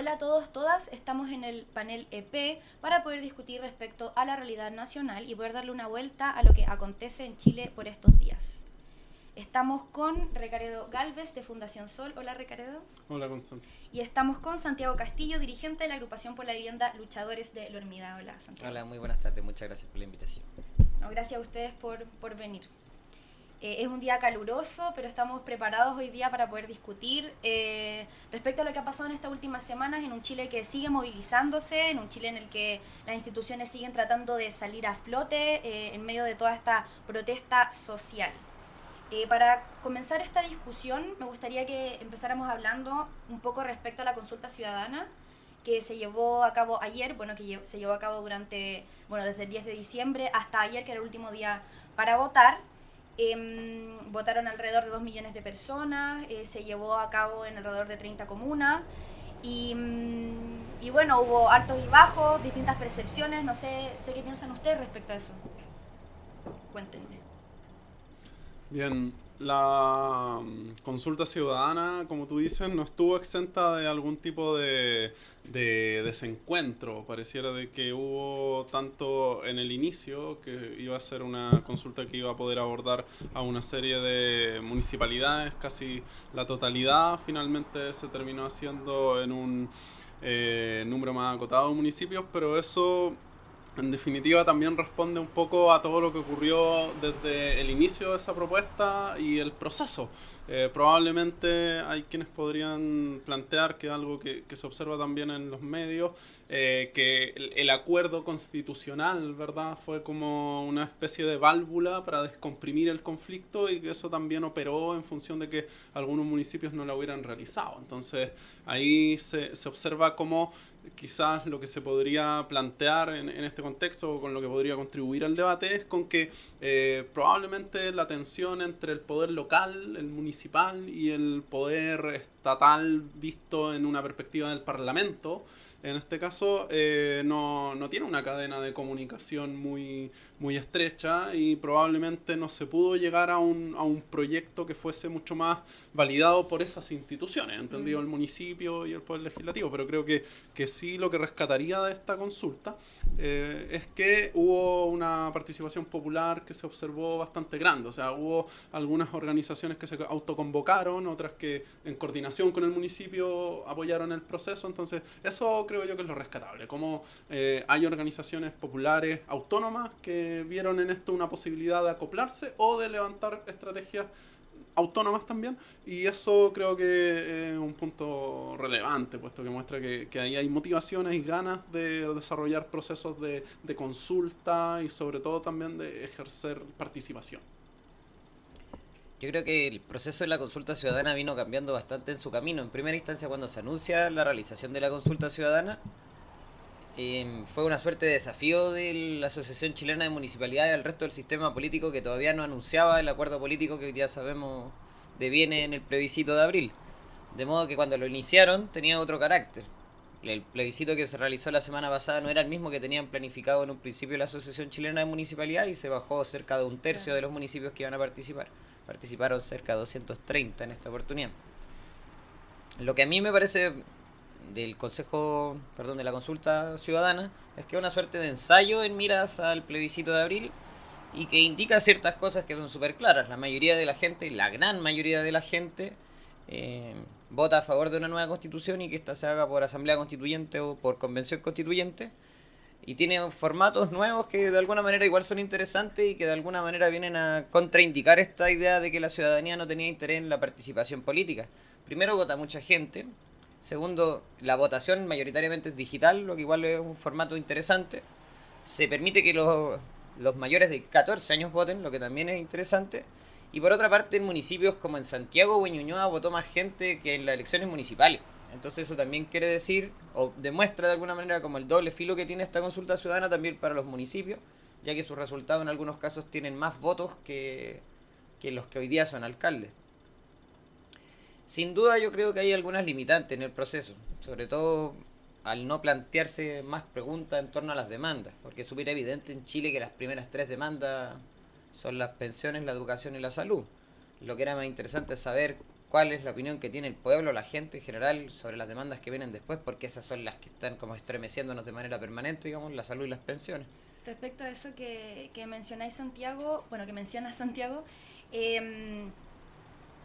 Hola a todos, todas. Estamos en el panel EP para poder discutir respecto a la realidad nacional y poder darle una vuelta a lo que acontece en Chile por estos días. Estamos con Recaredo Galvez de Fundación Sol. Hola Recaredo. Hola Constanza. Y estamos con Santiago Castillo, dirigente de la agrupación por la vivienda Luchadores de Lormida. Hola Santiago. Hola, muy buenas tardes. Muchas gracias por la invitación. gracias a ustedes por, por venir. Eh, es un día caluroso, pero estamos preparados hoy día para poder discutir eh, respecto a lo que ha pasado en estas últimas semanas en un Chile que sigue movilizándose, en un Chile en el que las instituciones siguen tratando de salir a flote eh, en medio de toda esta protesta social. para comenzar esta discusión, me gustaría que empezáramos hablando un poco respecto a la consulta ciudadana que se llevó a cabo ayer, bueno, que se llevó a cabo durante, bueno, desde el 10 de diciembre hasta ayer, que era el último día para votar. Em, votaron alrededor de 2 millones de personas, eh, se llevó a cabo en alrededor de 30 comunas y, mm, y, bueno, hubo altos y bajos, distintas percepciones, no sé, sé qué piensan ustedes respecto a eso. Cuéntenme. Bien, la mm, consulta ciudadana, como tú dices, no estuvo exenta de algún tipo de, desencuentro. Pareciera de que hubo tanto en el inicio, que iba a ser una consulta que iba a poder abordar a una serie de municipalidades, casi la totalidad, finalmente se terminó haciendo en un eh, número más acotado de municipios, pero eso en definitiva también responde un poco a todo lo que ocurrió desde el inicio de esa propuesta y el proceso. Eh, probablemente hay quienes podrían plantear que algo que, se observa también en los medios, eh, que el, acuerdo constitucional, ¿verdad? Fue como una especie de válvula para descomprimir el conflicto y que eso también operó en función de que algunos municipios no lo hubieran realizado. Entonces ahí se, se observa cómo quizás lo que se podría plantear en, este contexto o con lo que podría contribuir al debate es con que eh, probablemente la tensión entre el poder local, el municipal y el poder estatal visto en una perspectiva del Parlamento, en este caso eh, no, no, tiene una cadena de comunicación muy, muy estrecha y probablemente no se pudo llegar a un, a un proyecto que fuese mucho más validado por esas instituciones, entendido mm. el municipio y el Poder Legislativo, pero creo que, que sí lo que rescataría de esta consulta eh, es que hubo una participación popular que se observó bastante grande, o sea, hubo algunas organizaciones que se autoconvocaron, otras que en coordinación con el municipio apoyaron el proceso, entonces eso creo yo que es lo rescatable, como eh, hay organizaciones populares autónomas que vieron en esto una posibilidad de acoplarse o de levantar estrategias autónomas también, y eso creo que es un punto relevante, puesto que muestra que, ahí hay motivaciones y ganas de desarrollar procesos de consulta y sobre todo también de ejercer participación. Yo creo que el proceso de la consulta ciudadana vino cambiando bastante en su camino. En primera instancia, cuando se anuncia la realización de la consulta ciudadana, Em, fue una suerte de desafío de la Asociación Chilena de Municipalidades al resto del sistema político que todavía no anunciaba el acuerdo político que día sabemos deviene en el plebiscito de abril. De modo que cuando lo iniciaron tenía otro carácter. El plebiscito que se realizó la semana pasada no era el mismo que tenían planificado en un principio la Asociación Chilena de Municipalidades y se bajó cerca de un tercio de los municipios que iban a participar. Participaron cerca de 230 en esta oportunidad. Lo que a mí me parece del Consejo, perdón, de la consulta ciudadana, es que es una suerte de ensayo en miras al plebiscito de abril y que indica ciertas cosas que son súper claras. La mayoría de la gente, la gran mayoría de la gente, eh, vota a favor de una nueva constitución y que esta se haga por asamblea constituyente o por convención constituyente. Y tiene formatos nuevos que de alguna manera igual son interesantes y que de alguna manera vienen a contraindicar esta idea de que la ciudadanía no tenía interés en la participación política. Primero vota mucha gente, Segundo, la votación mayoritariamente es digital, lo que igual es un formato interesante. Se permite que los, mayores de 14 años voten, lo que también es interesante. Y por otra parte, en municipios como en Santiago o en Ñuñoa votó más gente que en las elecciones municipales. Entonces eso también quiere decir, o demuestra de alguna manera como el doble filo que tiene esta consulta ciudadana también para los municipios, ya que sus resultados en algunos casos tienen más votos que, que los que hoy día son alcaldes. Sin duda yo creo que hay algunas limitantes en el proceso, sobre todo al no plantearse más preguntas en torno a las demandas, porque es súper evidente en Chile que las primeras tres demandas son las pensiones, la educación y la salud. Lo que era más interesante es saber cuál es la opinión que tiene el pueblo, la gente en general sobre las demandas que vienen después, porque esas son las que están como estremeciéndonos de manera permanente, digamos, la salud y las pensiones. Respecto a eso que, que mencionáis Santiago, bueno, que menciona Santiago, em,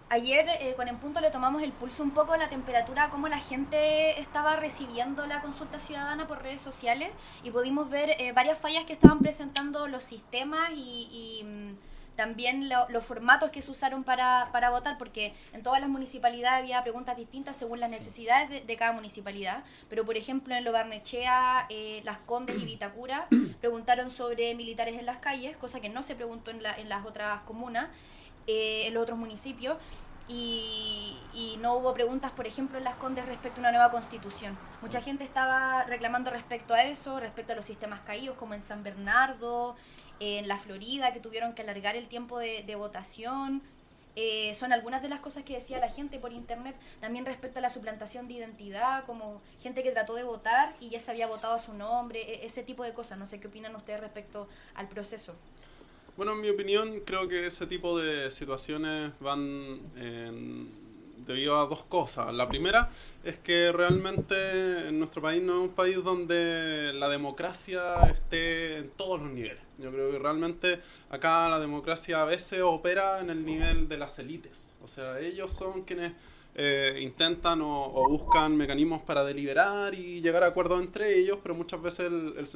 ayer eh, con En Punto le tomamos el pulso un poco la temperatura, cómo la gente estaba recibiendo la consulta ciudadana por redes sociales y pudimos ver eh, varias fallas que estaban presentando los sistemas y, mm, también los formatos que se usaron para, para, votar, porque en todas las municipalidades había preguntas distintas según las necesidades de, cada municipalidad. Pero, por ejemplo, en Lo Barnechea, eh, Las Condes y Vitacura preguntaron sobre militares en las calles, cosa que no se preguntó en, la, en las otras comunas. Eh, en los otros municipios. Y, no hubo preguntas, por ejemplo, en Las Condes respecto a una nueva constitución. Mucha gente estaba reclamando respecto a eso, respecto a los sistemas caídos, como en San Bernardo, en la Florida, que tuvieron que alargar el tiempo de, votación. Eh, son algunas de las cosas que decía la gente por internet, también respecto a la suplantación de identidad, como gente que trató de votar y ya se había votado a su nombre, e, ese tipo de cosas. No sé qué opinan ustedes respecto al proceso. Bueno, en mi opinión, creo que ese tipo de situaciones van debido a dos cosas. La primera es que realmente en nuestro país no es un país donde la democracia esté en todos los niveles. Yo creo que realmente acá la democracia a veces opera en el nivel de las élites. O sea, ellos son quienes eh, intentan o, buscan mecanismos para deliberar y llegar a acuerdos entre ellos, pero muchas veces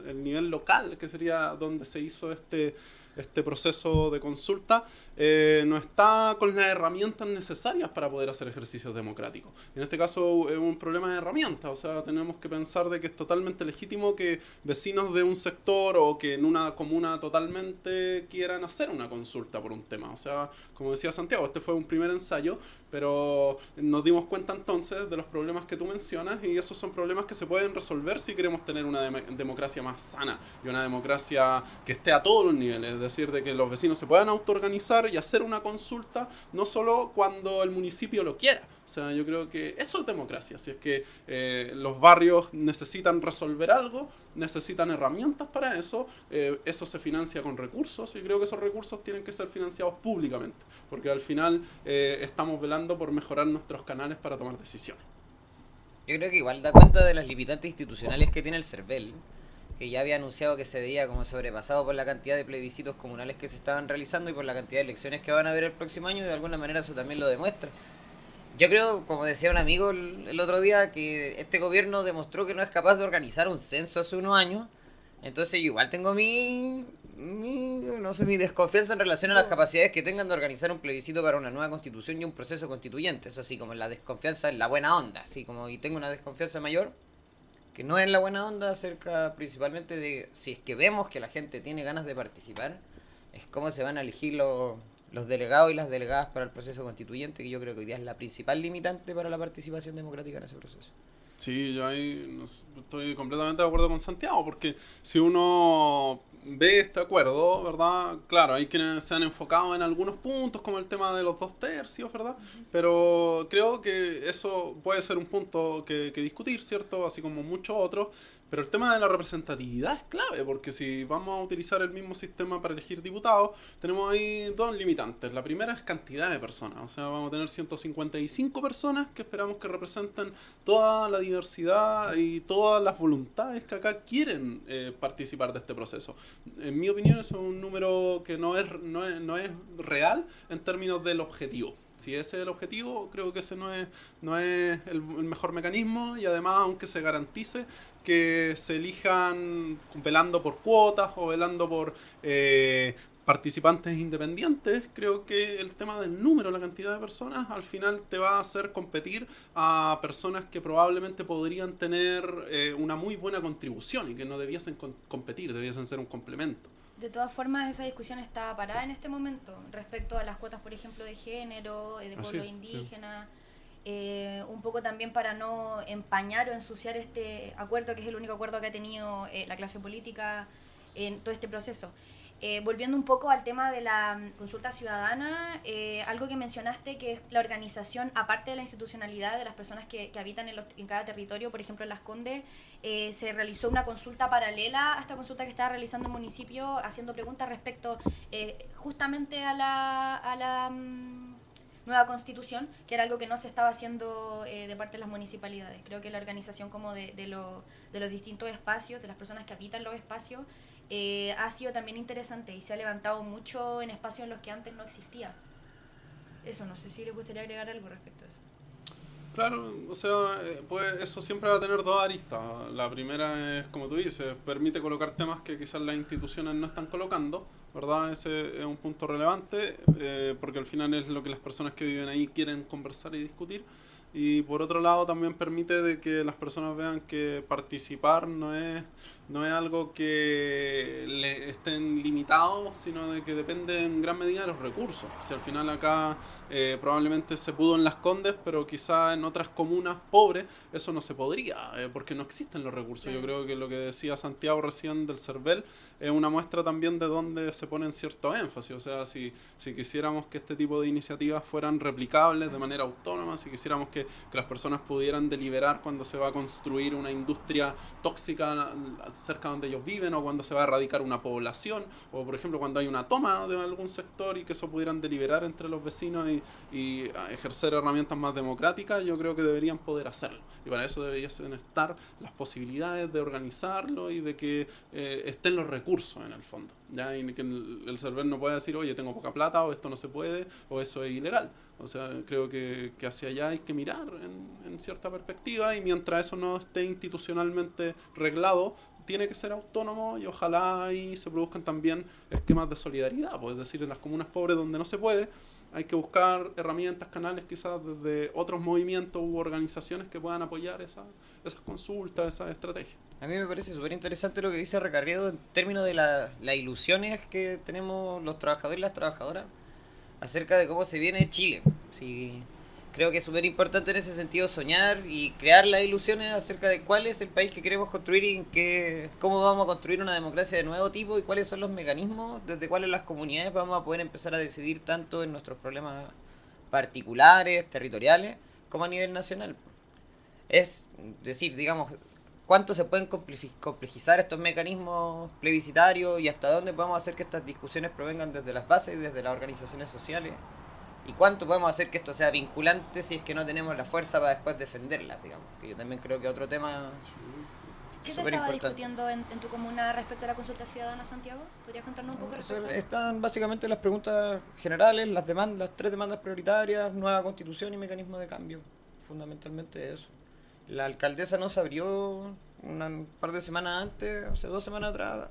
el nivel local, que sería donde se hizo este este proceso de consulta, eh, no está con las herramientas necesarias para poder hacer ejercicios democráticos. En este caso es un problema de herramientas, o sea, tenemos que pensar de que es totalmente legítimo que vecinos de un sector o que en una comuna totalmente quieran hacer una consulta por un tema. O sea, como decía Santiago, este fue un primer ensayo, pero nos dimos cuenta entonces de los problemas que tú mencionas y esos son problemas que se pueden resolver si queremos tener una democracia más sana y una democracia que esté a todos los niveles, es decir, de que los vecinos se puedan autoorganizar y hacer una consulta no solo cuando el municipio lo quiera. O sea, yo creo que eso es democracia. Si es que eh, los barrios necesitan resolver algo, necesitan herramientas para eso, eh, eso se financia con recursos y creo que esos recursos tienen que ser financiados públicamente, porque al final eh, estamos velando por mejorar nuestros canales para tomar decisiones. Yo creo que igual da cuenta de las limitantes institucionales que tiene el CERVEL, que ya había anunciado que se veía como sobrepasado por la cantidad de plebiscitos comunales que se estaban realizando y por la cantidad de elecciones que van a haber el próximo año, y de alguna manera eso también lo demuestra. Yo creo, como decía un amigo el, otro día, que este gobierno demostró que no es capaz de organizar un censo hace unos años. Entonces yo igual tengo mi, mi, no sé, mi desconfianza en relación a las capacidades que tengan de organizar un plebiscito para una nueva constitución y un proceso constituyente. Eso sí, como la desconfianza en la buena onda. Así como y tengo una desconfianza mayor, que no es la buena onda acerca principalmente de si es que vemos que la gente tiene ganas de participar, es cómo se van a elegir los los delegados y las delegadas para el proceso constituyente, que yo creo que hoy día es la principal limitante para la participación democrática en ese proceso. Sí, yo ahí estoy completamente de acuerdo con Santiago, porque si uno ve este acuerdo, ¿verdad? Claro, hay quienes se han enfocado en algunos puntos, como el tema de los dos tercios, ¿verdad? Pero creo que eso puede ser un punto que, que discutir, ¿cierto? Así como muchos otros. Pero el tema de la representatividad es clave, porque si vamos a utilizar el mismo sistema para elegir diputados, tenemos ahí dos limitantes. La primera es cantidad de personas, o sea, vamos a tener 155 personas que esperamos que representen toda la diversidad y todas las voluntades que acá quieren eh, participar de este proceso. En mi opinión, eso es un número que no es, no es, no es real en términos del objetivo. Si ese es el objetivo, creo que ese no es, no es el, mejor mecanismo y además, aunque se garantice que se elijan velando por cuotas o velando por eh, participantes independientes, creo que el tema del número, la cantidad de personas, al final te va a hacer competir a personas que probablemente podrían tener eh, una muy buena contribución y que no debiesen competir, debiesen ser un complemento. De todas formas, esa discusión está parada en este momento respecto a las cuotas, por ejemplo, de género, eh, de ah, pueblo indígena. Eh, un poco también para no empañar o ensuciar este acuerdo, que es el único acuerdo que ha tenido eh, la clase política en todo este proceso. Eh, volviendo un poco al tema de la mm, consulta ciudadana, algo que mencionaste que es la organización, aparte de la institucionalidad de las personas que, habitan en, en, cada territorio, por ejemplo en Las Condes, se realizó una consulta paralela a esta consulta que estaba realizando el municipio, haciendo preguntas respecto justamente a la... A la mm, nueva constitución, que era algo que no se estaba haciendo eh, de parte de las municipalidades. Creo que la organización como de, de, de los distintos espacios, de las personas que habitan los espacios, eh, ha sido también interesante y se ha levantado mucho en espacios en los que antes no existía. Eso, no sé si le gustaría agregar algo respecto a eso. Claro, o sea, eh, pues eso siempre va a tener dos aristas. La primera es, como tú dices, permite colocar temas que quizás las instituciones no están colocando, ¿verdad? Ese es un punto relevante, eh, porque al final es lo que las personas que viven ahí quieren conversar y discutir. Y por otro lado también permite de que las personas vean que participar no es no es algo que le estén limitados, sino de que depende en gran medida de los recursos. Si al final acá eh, probablemente se pudo en Las Condes, pero quizá en otras comunas pobres eso no se podría, eh, porque no existen los recursos. Yo creo que lo que decía Santiago recién del CERVEL es una muestra también de dónde se ponen cierto énfasis. O sea, si, si quisiéramos que este tipo de iniciativas fueran replicables de manera autónoma, si quisiéramos que, que las personas pudieran deliberar cuando se va a construir una industria tóxica cerca donde ellos viven o cuando se va a erradicar una población o por ejemplo cuando hay una toma de algún sector y que eso pudieran deliberar entre los vecinos y, ejercer herramientas más democráticas, yo creo que deberían poder hacerlo. Y para eso deberían estar las posibilidades de organizarlo y de que eh, estén los recursos en el fondo. ¿ya? Y que el, el server no pueda decir, oye, tengo poca plata o esto no se puede o eso es ilegal. O sea, creo que, que hacia allá hay que mirar en, en, cierta perspectiva y mientras eso no esté institucionalmente reglado, tiene que ser autónomo y ojalá ahí se produzcan también esquemas de solidaridad, pues, es decir, en las comunas pobres donde no se puede, hay que buscar herramientas, canales quizás desde otros movimientos u organizaciones que puedan apoyar esa, esas consultas, esas estrategias. A mí me parece súper interesante lo que dice Recarrido en términos de las ilusiones que tenemos los trabajadores y las trabajadoras acerca de cómo se viene Chile. Si creo que es súper importante en ese sentido soñar y crear las ilusiones acerca de cuál es el país que queremos construir y en qué, cómo vamos a construir una democracia de nuevo tipo y cuáles son los mecanismos desde cuáles las comunidades vamos a poder empezar a decidir tanto en nuestros problemas particulares, territoriales, como a nivel nacional. Es decir, digamos, cuánto se pueden complejizar estos mecanismos plebiscitarios y hasta dónde podemos hacer que estas discusiones provengan desde las bases y desde las organizaciones sociales ¿Y cuánto podemos hacer que esto sea vinculante si es que no tenemos la fuerza para después defenderlas, digamos? Que yo también creo que otro tema... ¿Qué se estaba discutiendo en, tu comuna respecto a la consulta ciudadana, Santiago? ¿Podrías contarnos un poco respecto a Están básicamente las preguntas generales, las demandas, las tres demandas prioritarias, nueva constitución y mecanismo de cambio. Fundamentalmente eso. La alcaldesa nos abrió un par de semanas antes, o sea, dos semanas atrás,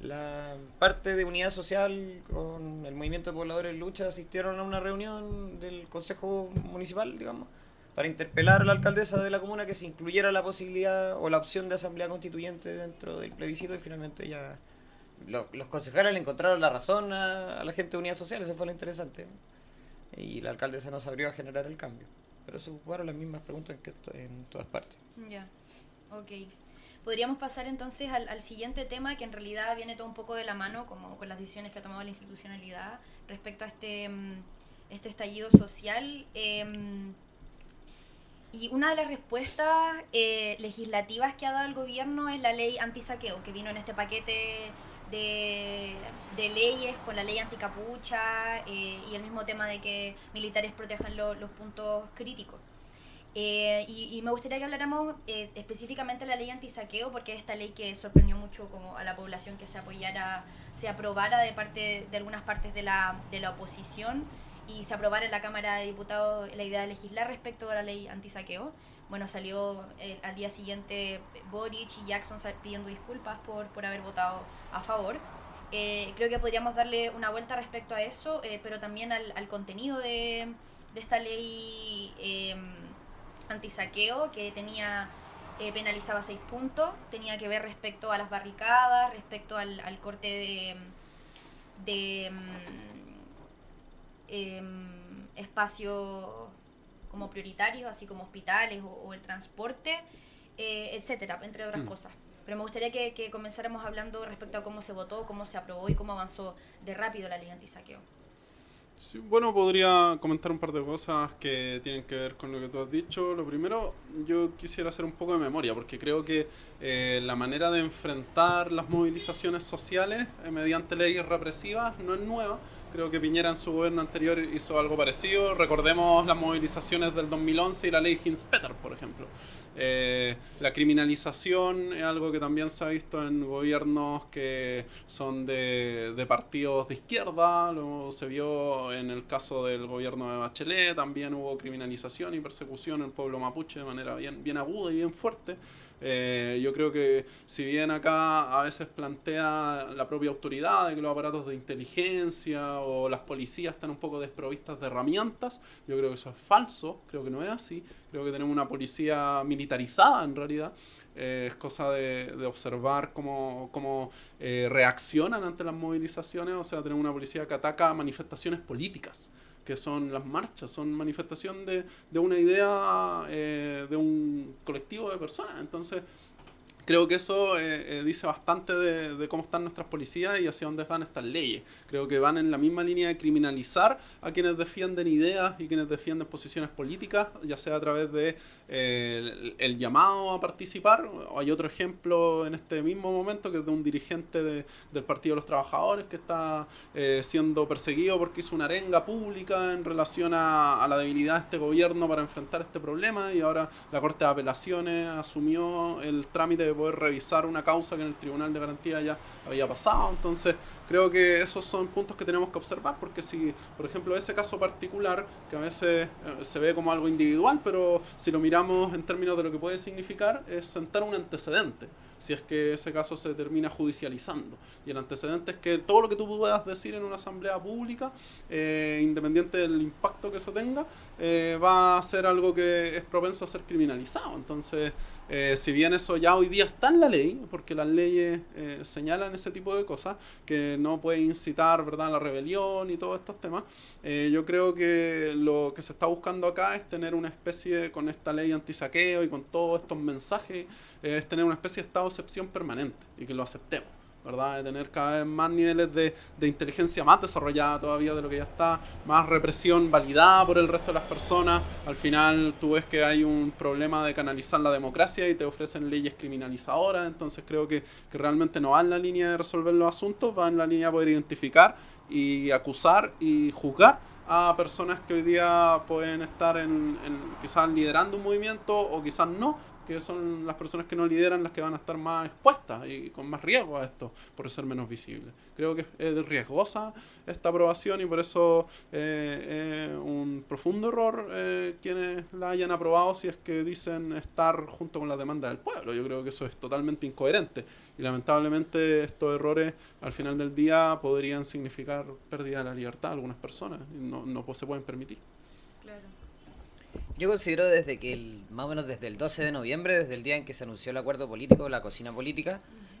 la parte de unidad social con el movimiento de pobladores en lucha asistieron a una reunión del Consejo Municipal, digamos, para interpelar a la alcaldesa de la comuna que se incluyera la posibilidad o la opción de asamblea constituyente dentro del plebiscito y finalmente ya los concejales le encontraron la razón a, la gente de unidad social, eso fue lo interesante. Y la alcaldesa nos abrió a generar el cambio. Pero se ocuparon las mismas preguntas que en todas partes. Ya, ok. Podríamos pasar entonces al, siguiente tema, que en realidad viene todo un poco de la mano, como con las decisiones que ha tomado la institucionalidad respecto a este, mm, este estallido social. Em, y una de las respuestas eh, legislativas que ha dado el gobierno es la ley antisaqueo, que vino en este paquete de, leyes con la ley anticapucha eh, y el mismo tema de que militares protejan los puntos críticos. Eh, y, me gustaría que habláramos eh, específicamente de la ley antisaqueo, porque es esta ley que sorprendió mucho como a la población que se apoyara, se aprobara de parte de algunas partes de la, de la oposición y se aprobara en la Cámara de Diputados la idea de legislar respecto a la ley antisaqueo. Bueno, salió eh, al día siguiente Boric y Jackson pidiendo disculpas por, por haber votado a favor. creo que podríamos darle una vuelta respecto a eso, pero también al, al contenido de, de, esta ley antisaqueo que tenía eh, penalizaba seis puntos, tenía que ver respecto a las barricadas, respecto al, corte de, de eh, espacios como prioritarios, así como hospitales o, el transporte, eh, etcétera, entre otras mm. cosas. Pero me gustaría que, que comenzáramos hablando respecto a cómo se votó, cómo se aprobó y cómo avanzó de rápido la ley antisaqueo bueno, podría comentar un par de cosas que tienen que ver con lo que tú has dicho. Lo primero, yo quisiera hacer un poco de memoria, porque creo que eh, la manera de enfrentar las movilizaciones sociales eh, mediante leyes represivas no es nueva. Creo que Piñera en su gobierno anterior hizo algo parecido. Recordemos las movilizaciones del 2011 y la ley Hinspeter, por ejemplo. Eh, la criminalización es algo que también se ha visto en gobiernos que son de, partidos de izquierda, lo, se vio en el caso del gobierno de Bachelet, también hubo criminalización y persecución en el pueblo mapuche de manera bien, bien aguda y bien fuerte. Eh, yo creo que si bien acá a veces plantea la propia autoridad de que los aparatos de inteligencia o las policías están un poco desprovistas de herramientas, yo creo que eso es falso, creo que no es así, creo que tenemos una policía militarizada en realidad. Eh, es cosa de, de observar cómo, cómo eh, reaccionan ante las movilizaciones, o sea, tenemos una policía que ataca manifestaciones políticas que son las marchas, son manifestación de, de una idea eh, de un colectivo de personas. Entonces, creo que eso eh, eh, dice bastante de, cómo están nuestras policías y hacia dónde van estas leyes. Creo que van en la misma línea de criminalizar a quienes defienden ideas y quienes defienden posiciones políticas, ya sea a través de eh, el, llamado a participar. Hay otro ejemplo en este mismo momento que es de un dirigente de, del Partido de los Trabajadores que está eh, siendo perseguido porque hizo una arenga pública en relación a, a la debilidad de este gobierno para enfrentar este problema y ahora la Corte de Apelaciones asumió el trámite de poder revisar una causa que en el Tribunal de Garantía ya había pasado. Entonces, creo que esos son puntos que tenemos que observar, porque si, por ejemplo, ese caso particular, que a veces eh, se ve como algo individual, pero si lo miramos en términos de lo que puede significar, es sentar un antecedente si es que ese caso se termina judicializando. Y el antecedente es que todo lo que tú puedas decir en una asamblea pública, eh, independiente del impacto que eso tenga, eh, va a ser algo que es propenso a ser criminalizado. Entonces, eh, si bien eso ya hoy día está en la ley, porque las leyes eh, señalan ese tipo de cosas, que no puede incitar ¿verdad? la rebelión y todos estos temas, eh, yo creo que lo que se está buscando acá es tener una especie, con esta ley antisaqueo y con todos estos mensajes, es tener una especie de estado de excepción permanente y que lo aceptemos. ¿Verdad? De tener cada vez más niveles de, de, inteligencia más desarrollada todavía de lo que ya está, más represión validada por el resto de las personas. Al final tú ves que hay un problema de canalizar la democracia y te ofrecen leyes criminalizadoras, entonces creo que, que realmente no va en la línea de resolver los asuntos, va en la línea de poder identificar y acusar y juzgar a personas que hoy día pueden estar en, en quizás liderando un movimiento o quizás no, que son las personas que no lideran las que van a estar más expuestas y con más riesgo a esto por ser menos visibles. Creo que es riesgosa esta aprobación y por eso eh, es un profundo error eh, quienes la hayan aprobado si es que dicen estar junto con la demanda del pueblo. Yo creo que eso es totalmente incoherente y lamentablemente estos errores al final del día podrían significar pérdida de la libertad de algunas personas y no, no se pueden permitir. Yo considero desde que, el, más o menos desde el 12 de noviembre, desde el día en que se anunció el acuerdo político, la cocina política,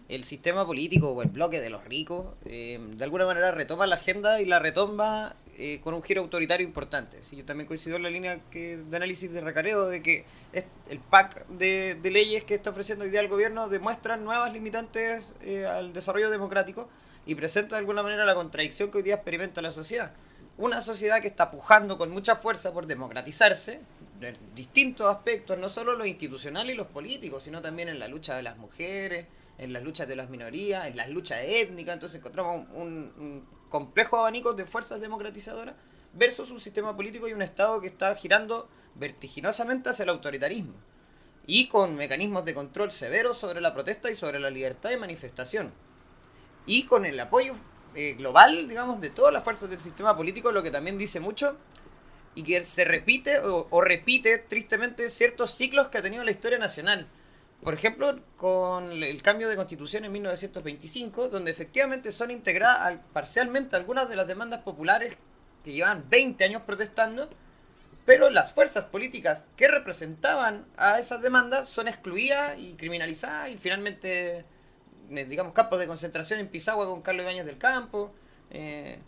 el sistema político o el bloque de los ricos, eh, de alguna manera retoma la agenda y la retoma eh, con un giro autoritario importante. Sí, yo también coincido en la línea que, de análisis de Recaredo de que es, el pack de, leyes que está ofreciendo hoy día el gobierno demuestran nuevas limitantes eh, al desarrollo democrático y presenta de alguna manera la contradicción que hoy día experimenta la sociedad una sociedad que está pujando con mucha fuerza por democratizarse en distintos aspectos, no solo los institucionales y los políticos, sino también en la lucha de las mujeres, en las luchas de las minorías, en las luchas étnicas. Entonces encontramos un, un complejo abanico de fuerzas democratizadoras versus un sistema político y un Estado que está girando vertiginosamente hacia el autoritarismo y con mecanismos de control severos sobre la protesta y sobre la libertad de manifestación y con el apoyo eh, global, digamos, de todas las fuerzas del sistema político, lo que también dice mucho y que se repite o, repite tristemente ciertos ciclos que ha tenido la historia nacional. Por ejemplo, con el cambio de constitución en 1925, donde efectivamente son integradas parcialmente algunas de las demandas populares que llevan 20 años protestando, pero las fuerzas políticas que representaban a esas demandas son excluidas y criminalizadas y finalmente digamos, campos de concentración en Pisagua con Carlos Ibáñez del Campo. Eh,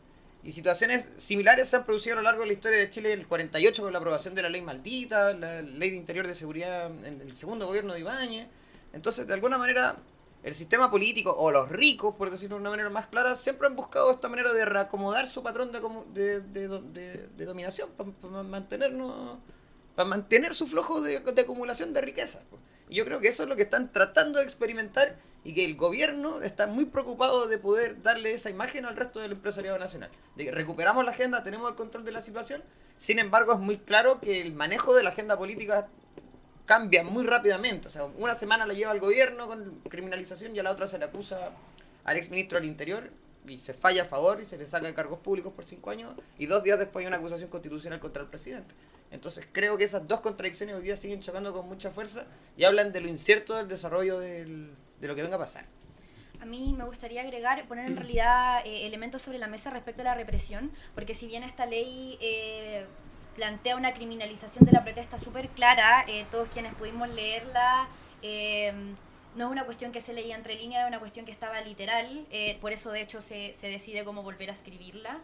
y situaciones similares se han producido a lo largo de la historia de Chile en el 48 con la aprobación de la ley maldita, la ley de interior de seguridad en el segundo gobierno de Ibáñez. Entonces, de alguna manera, el sistema político o los ricos, por decirlo de una manera más clara, siempre han buscado esta manera de reacomodar su patrón de, dominación para pa mantenernos, para mantener su flujo de, acumulación de riqueza. Yo creo que eso es lo que están tratando de experimentar y que el gobierno está muy preocupado de poder darle esa imagen al resto del empresariado nacional. De que recuperamos la agenda, tenemos el control de la situación, sin embargo es muy claro que el manejo de la agenda política cambia muy rápidamente. O sea, una semana la lleva el gobierno con criminalización y a la otra se le acusa al exministro del Interior y se falla a favor y se le saca de cargos públicos por cinco años y dos días después hay una acusación constitucional contra el presidente. Entonces creo que esas dos contradicciones hoy día siguen chocando con mucha fuerza y hablan de lo incierto del desarrollo del, de lo que venga a pasar. A mí me gustaría agregar, poner en realidad eh, elementos sobre la mesa respecto a la represión, porque si bien esta ley eh, plantea una criminalización de la protesta súper clara, eh, todos quienes pudimos leerla, no es una cuestión que se leía entre líneas, es una cuestión que estaba literal, por eso de hecho se, se, decide cómo volver a escribirla.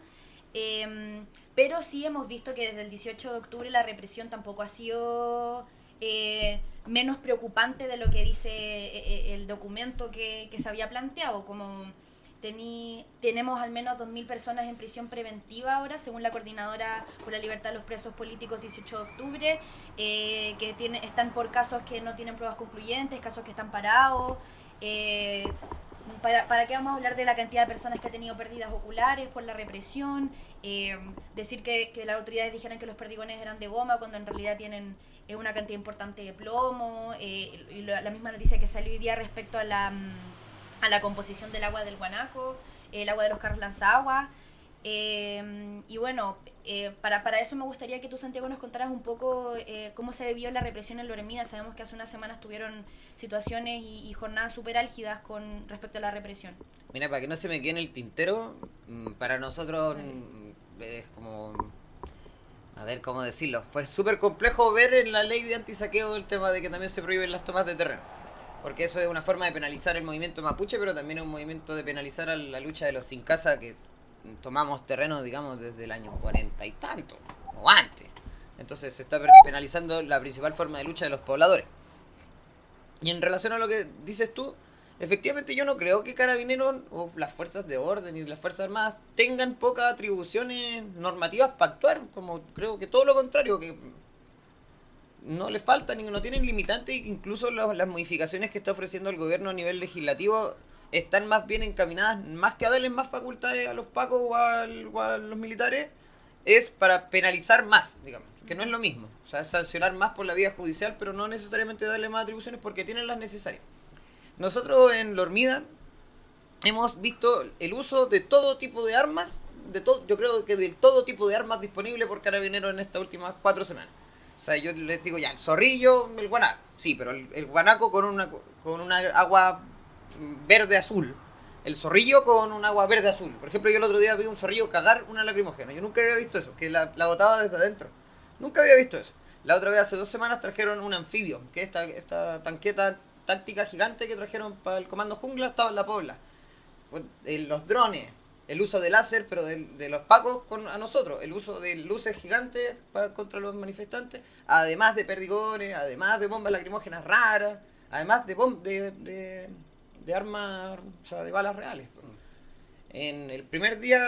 Pero sí hemos visto que desde el 18 de octubre la represión tampoco ha sido eh, menos preocupante de lo que dice eh, eh, el documento que, se había planteado, como tenemos al menos 2.000 personas en prisión preventiva ahora, según la Coordinadora por la Libertad de los Presos Políticos 18 de octubre, que están por casos que no tienen pruebas concluyentes, casos que están parados. ¿Para, ¿Para qué vamos a hablar de la cantidad de personas que ha tenido pérdidas oculares por la represión? decir que, que las autoridades dijeron que los perdigones eran de goma cuando en realidad tienen es una cantidad importante de plomo, eh, y la, misma noticia que salió hoy día respecto a la, mm, a la composición del agua del guanaco, el agua de los carros lanzagua. Eh, y bueno, eh, para, para eso me gustaría que tú, Santiago, nos contaras un poco cómo se vivió la represión en Loremida. Sabemos que hace unas semanas tuvieron situaciones y, jornadas súper álgidas con respecto a la represión. Mira, para que no se me quede en el tintero, mm, para nosotros mm, es como a ver cómo decirlo, fue súper complejo ver en la ley de antisaqueo el tema de que también se prohíben las tomas de terreno. Porque eso es una forma de penalizar el movimiento mapuche, pero también es un movimiento de penalizar a la lucha de los sin casa que tomamos terreno, digamos, desde el año cuarenta y tanto, o antes. Entonces se está penalizando la principal forma de lucha de los pobladores. Y en relación a lo que dices tú, Efectivamente, yo no creo que Carabineros o las fuerzas de orden y las fuerzas armadas tengan pocas atribuciones normativas para actuar, como creo que todo lo contrario, que no les falta, ni no tienen limitantes, incluso las modificaciones que está ofreciendo el gobierno a nivel legislativo están más bien encaminadas, más que a darles más facultades a los pacos o a, los militares, es para penalizar más, digamos, que no es lo mismo. O sea, sancionar más por la vía judicial, pero no necesariamente darle más atribuciones porque tienen las necesarias. Nosotros en Lormida hemos visto el uso de todo tipo de armas, de todo, yo creo que de todo tipo de armas disponibles por carabineros en estas últimas cuatro semanas. O sea, yo les digo ya, el zorrillo, el guanaco, sí, pero el, guanaco con una, con una agua verde-azul. El zorrillo con un agua verde-azul. Por ejemplo, yo el otro día vi un zorrillo cagar una lacrimógena. Yo nunca había visto eso, que la, botaba desde adentro. Nunca había visto eso. La otra vez, hace dos semanas, trajeron un anfibio, que es esta, esta tanqueta táctica gigante que trajeron para el comando jungla estaba en la Pobla. los drones, el uso de láser, pero de, los pacos con, a nosotros, el uso de luces gigantes para, contra los manifestantes, además de perdigones, además de bombas lacrimógenas raras, además de, de, de, armas, o sea, de balas reales. En el primer día,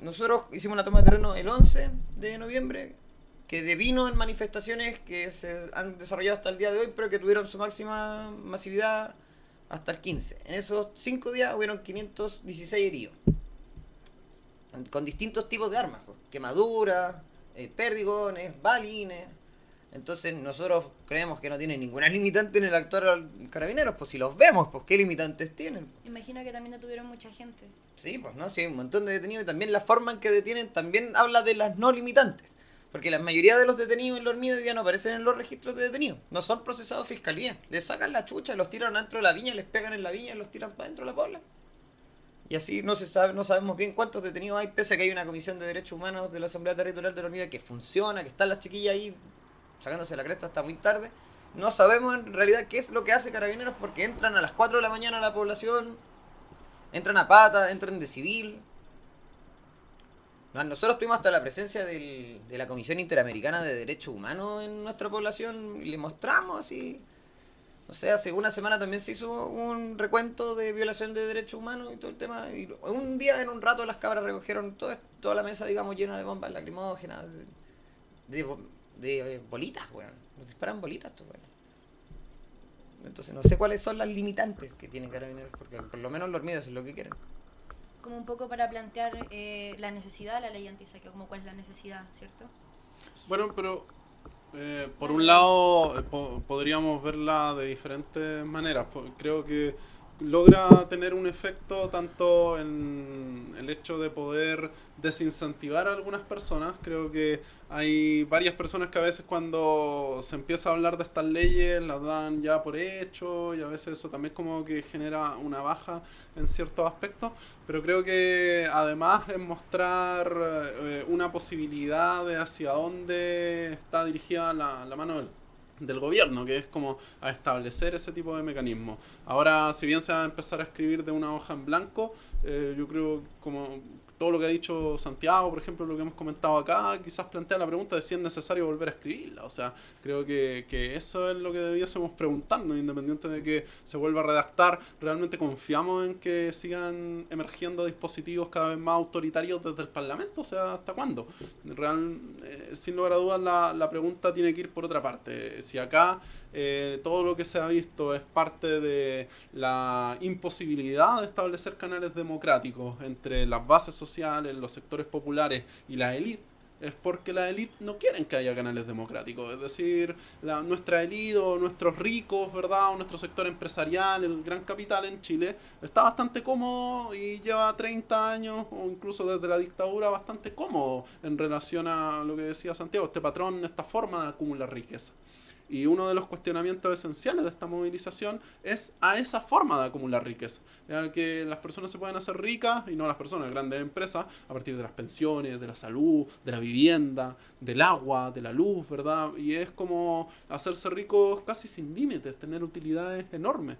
nosotros hicimos una toma de terreno el 11 de noviembre, que devino en manifestaciones que se han desarrollado hasta el día de hoy, pero que tuvieron su máxima masividad hasta el 15. En esos cinco días hubieron 516 heridos, con distintos tipos de armas, pues, quemaduras, eh, perdigones, balines. Entonces nosotros creemos que no tienen ninguna limitante en el actuar carabineros, pues si los vemos, pues qué limitantes tienen. Imagino que también detuvieron mucha gente. Sí, pues no, sí, hay un montón de detenidos y también la forma en que detienen también habla de las no limitantes. Porque la mayoría de los detenidos en los hoy día no aparecen en los registros de detenidos. No son procesados fiscalía. Les sacan la chucha, los tiran dentro de la viña, les pegan en la viña y los tiran para dentro de la pobla. Y así no se sabe, no sabemos bien cuántos detenidos hay, pese a que hay una comisión de derechos humanos de la Asamblea Territorial de la que funciona, que están las chiquillas ahí sacándose la cresta hasta muy tarde. No sabemos en realidad qué es lo que hace Carabineros porque entran a las 4 de la mañana a la población, entran a pata, entran de civil, nosotros tuvimos hasta la presencia de la Comisión Interamericana de Derechos Humanos en nuestra población y le mostramos así. O sea, hace una semana también se hizo un recuento de violación de derechos humanos y todo el tema. Y un día, en un rato, las cabras recogieron toda la mesa, digamos, llena de bombas lacrimógenas, de, bolitas, weón. Nos disparan bolitas, esto, weón. Entonces no sé cuáles son las limitantes que tiene Carabineros, porque por lo menos los medios es lo que quieren. Como un poco para plantear eh, la necesidad de la ley antisaqueo, como cuál es la necesidad, ¿cierto? Bueno, pero eh, por un lado eh, po- podríamos verla de diferentes maneras. Creo que logra tener un efecto tanto en el hecho de poder desincentivar a algunas personas. Creo que hay varias personas que a veces cuando se empieza a hablar de estas leyes las dan ya por hecho y a veces eso también como que genera una baja en ciertos aspectos. Pero creo que además es mostrar eh, una posibilidad de hacia dónde está dirigida la, la mano del, del gobierno, que es como a establecer ese tipo de mecanismos. Ahora, si bien se va a empezar a escribir de una hoja en blanco, eh, yo creo como todo lo que ha dicho Santiago, por ejemplo, lo que hemos comentado acá, quizás plantea la pregunta de si es necesario volver a escribirla. O sea, creo que, que eso es lo que debiésemos preguntarnos, independiente de que se vuelva a redactar. ¿Realmente confiamos en que sigan emergiendo dispositivos cada vez más autoritarios desde el Parlamento? O sea, ¿hasta cuándo? Real, eh, sin lugar a dudas, la, la pregunta tiene que ir por otra parte. Si acá eh, todo lo que se ha visto es parte de la imposibilidad de establecer canales democráticos entre las bases sociales, los sectores populares y la élite, es porque la élite no quieren que haya canales democráticos. Es decir, nuestra élite o nuestros ricos, ¿verdad? O nuestro sector empresarial, el gran capital en Chile, está bastante cómodo y lleva 30 años o incluso desde la dictadura bastante cómodo en relación a lo que decía Santiago, este patrón, esta forma de acumular riqueza. Y uno de los cuestionamientos esenciales de esta movilización es a esa forma de acumular riqueza. Ya que las personas se pueden hacer ricas, y no las personas, grandes empresas, a partir de las pensiones, de la salud, de la vivienda, del agua, de la luz, ¿verdad? Y es como hacerse ricos casi sin límites, tener utilidades enormes.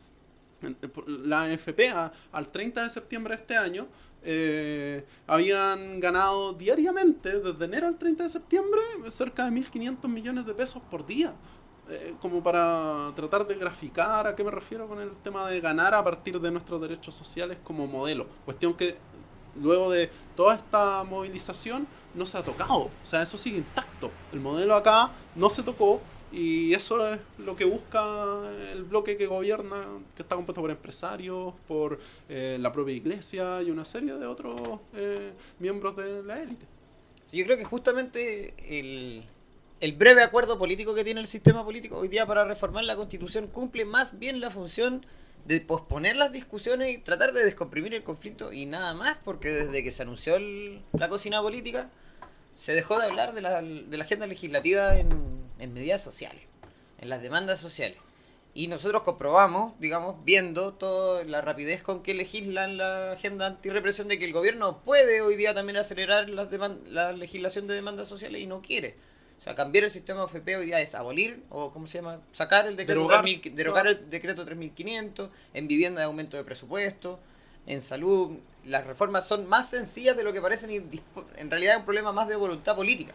La AFP a- al 30 de septiembre de este año eh, habían ganado diariamente, desde enero al 30 de septiembre, cerca de 1.500 millones de pesos por día. Eh, como para tratar de graficar a qué me refiero con el tema de ganar a partir de nuestros derechos sociales como modelo. Cuestión que luego de toda esta movilización no se ha tocado. O sea, eso sigue intacto. El modelo acá no se tocó y eso es lo que busca el bloque que gobierna, que está compuesto por empresarios, por eh, la propia iglesia y una serie de otros eh, miembros de la élite. Sí, yo creo que justamente el, el breve acuerdo político que tiene el sistema político hoy día para reformar la constitución cumple más bien la función de posponer las discusiones y tratar de descomprimir el conflicto y nada más, porque desde que se anunció el- la cocina política se dejó de hablar de la, de la agenda legislativa en, medidas sociales, en las demandas sociales. Y nosotros comprobamos, digamos, viendo toda la rapidez con que legislan la agenda antirrepresión de que el gobierno puede hoy día también acelerar la legislación de demandas sociales y no quiere. O sea, cambiar el sistema OFP hoy día es abolir, o ¿cómo se llama? Sacar el decreto Derogar. 3000 derogar el decreto 3500, en vivienda de aumento de presupuesto, en salud. Las reformas son más sencillas de lo que parecen y en realidad es un problema más de voluntad política.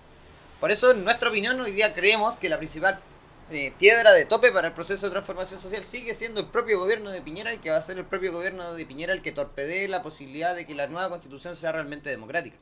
Por eso, en nuestra opinión, hoy día creemos que la principal eh, piedra de tope para el proceso de transformación social sigue siendo el propio gobierno de Piñera y que va a ser el propio gobierno de Piñera el que torpedee la posibilidad de que la nueva constitución sea realmente democrática.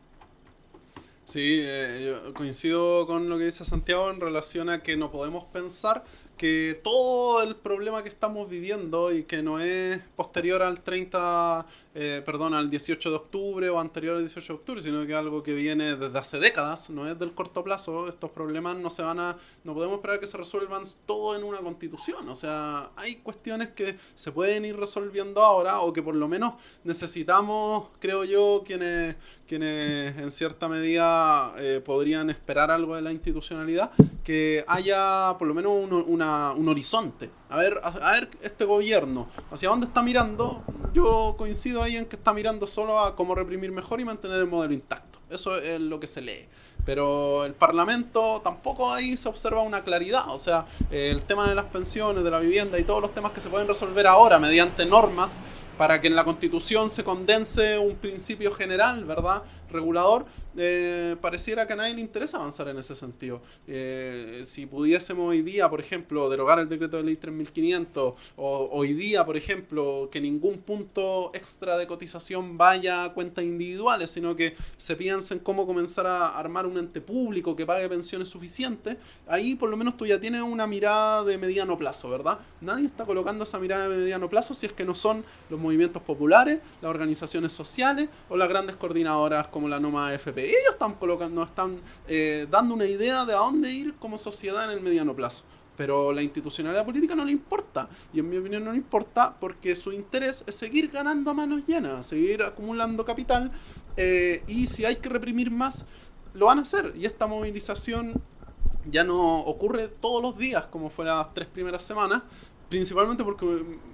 Sí, eh, yo coincido con lo que dice Santiago en relación a que no podemos pensar que todo el problema que estamos viviendo y que no es posterior al 30, eh, perdón, al 18 de octubre o anterior al 18 de octubre, sino que algo que viene desde hace décadas, no es del corto plazo, estos problemas no se van a, no podemos esperar que se resuelvan todo en una constitución, o sea, hay cuestiones que se pueden ir resolviendo ahora o que por lo menos necesitamos, creo yo, quienes, quienes en cierta medida eh, podrían esperar algo de la institucionalidad, que haya por lo menos un, una- un horizonte. A ver, a, ver este gobierno, hacia dónde está mirando. Yo coincido ahí en que está mirando solo a cómo reprimir mejor y mantener el modelo intacto. Eso es lo que se lee. Pero el Parlamento tampoco ahí se observa una claridad. O sea, eh, el tema de las pensiones, de la vivienda y todos los temas que se pueden resolver ahora mediante normas para que en la Constitución se condense un principio general, ¿verdad? regulador, eh, pareciera que a nadie le interesa avanzar en ese sentido. Eh, si pudiésemos hoy día, por ejemplo, derogar el decreto de ley 3500, o hoy día, por ejemplo, que ningún punto extra de cotización vaya a cuentas individuales, sino que se piense en cómo comenzar a armar un ente público que pague pensiones suficientes, ahí por lo menos tú ya tienes una mirada de mediano plazo, ¿verdad? Nadie está colocando esa mirada de mediano plazo si es que no son los movimientos populares, las organizaciones sociales o las grandes coordinadoras como la NOMA Ellos están colocando, están eh, dando una idea de a dónde ir como sociedad en el mediano plazo. Pero la institucionalidad política no le importa. Y en mi opinión no le importa porque su interés es seguir ganando a manos llenas, seguir acumulando capital. Eh, y si hay que reprimir más, lo van a hacer. Y esta movilización ya no ocurre todos los días como fue las tres primeras semanas, principalmente porque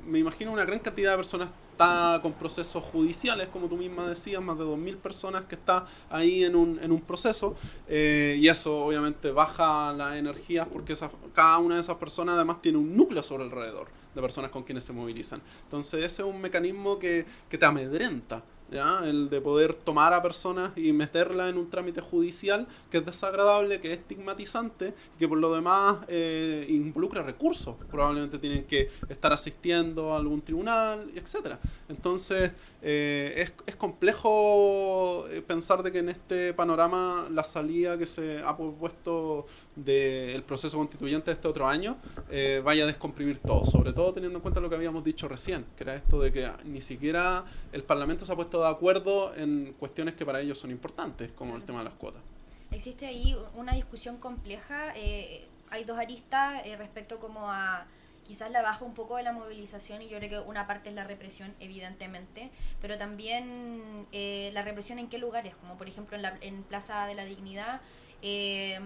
me imagino una gran cantidad de personas está con procesos judiciales, como tú misma decías, más de 2.000 personas que está ahí en un, en un proceso, eh, y eso obviamente baja las energías porque cada una de esas personas además tiene un núcleo sobre alrededor de personas con quienes se movilizan. Entonces ese es un mecanismo que, que te amedrenta. ¿Ya? el de poder tomar a personas y meterla en un trámite judicial que es desagradable, que es estigmatizante y que por lo demás eh, involucra recursos. Probablemente tienen que estar asistiendo a algún tribunal, etc. Entonces eh, es, es, complejo eh, pensar de que en este panorama la salida que se ha propuesto del proceso constituyente de este otro año eh, vaya a descomprimir todo, sobre todo teniendo en cuenta lo que habíamos dicho recién, que era esto de que ni siquiera el Parlamento se ha puesto de acuerdo en cuestiones que para ellos son importantes, como el tema de las cuotas. Existe ahí una discusión compleja, hay dos aristas respecto como a quizás la baja un poco de la movilización y yo creo que una parte es la represión, evidentemente, pero también eh, la represión en qué lugares, como por ejemplo en, la, en Plaza de la Dignidad. Eh,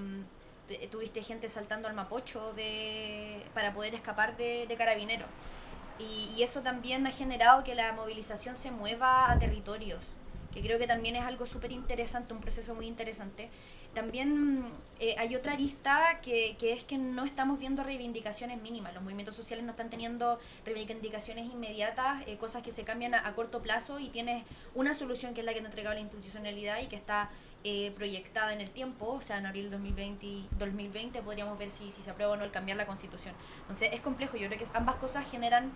tuviste gente saltando al Mapocho de, para poder escapar de, carabineros. Y, y, eso también ha generado que la movilización se mueva a territorios, que creo que también es algo súper interesante, un proceso muy interesante. También eh, hay otra arista que, que, es que no estamos viendo reivindicaciones mínimas. Los movimientos sociales no están teniendo reivindicaciones inmediatas, eh, cosas que se cambian a, corto plazo y tienes una solución que es la que te ha entregado la institucionalidad y que está eh, proyectada en el tiempo, o sea, en abril 2020, 2020 podríamos ver si, si se aprueba o no el cambiar la constitución. Entonces es complejo, yo creo que ambas cosas generan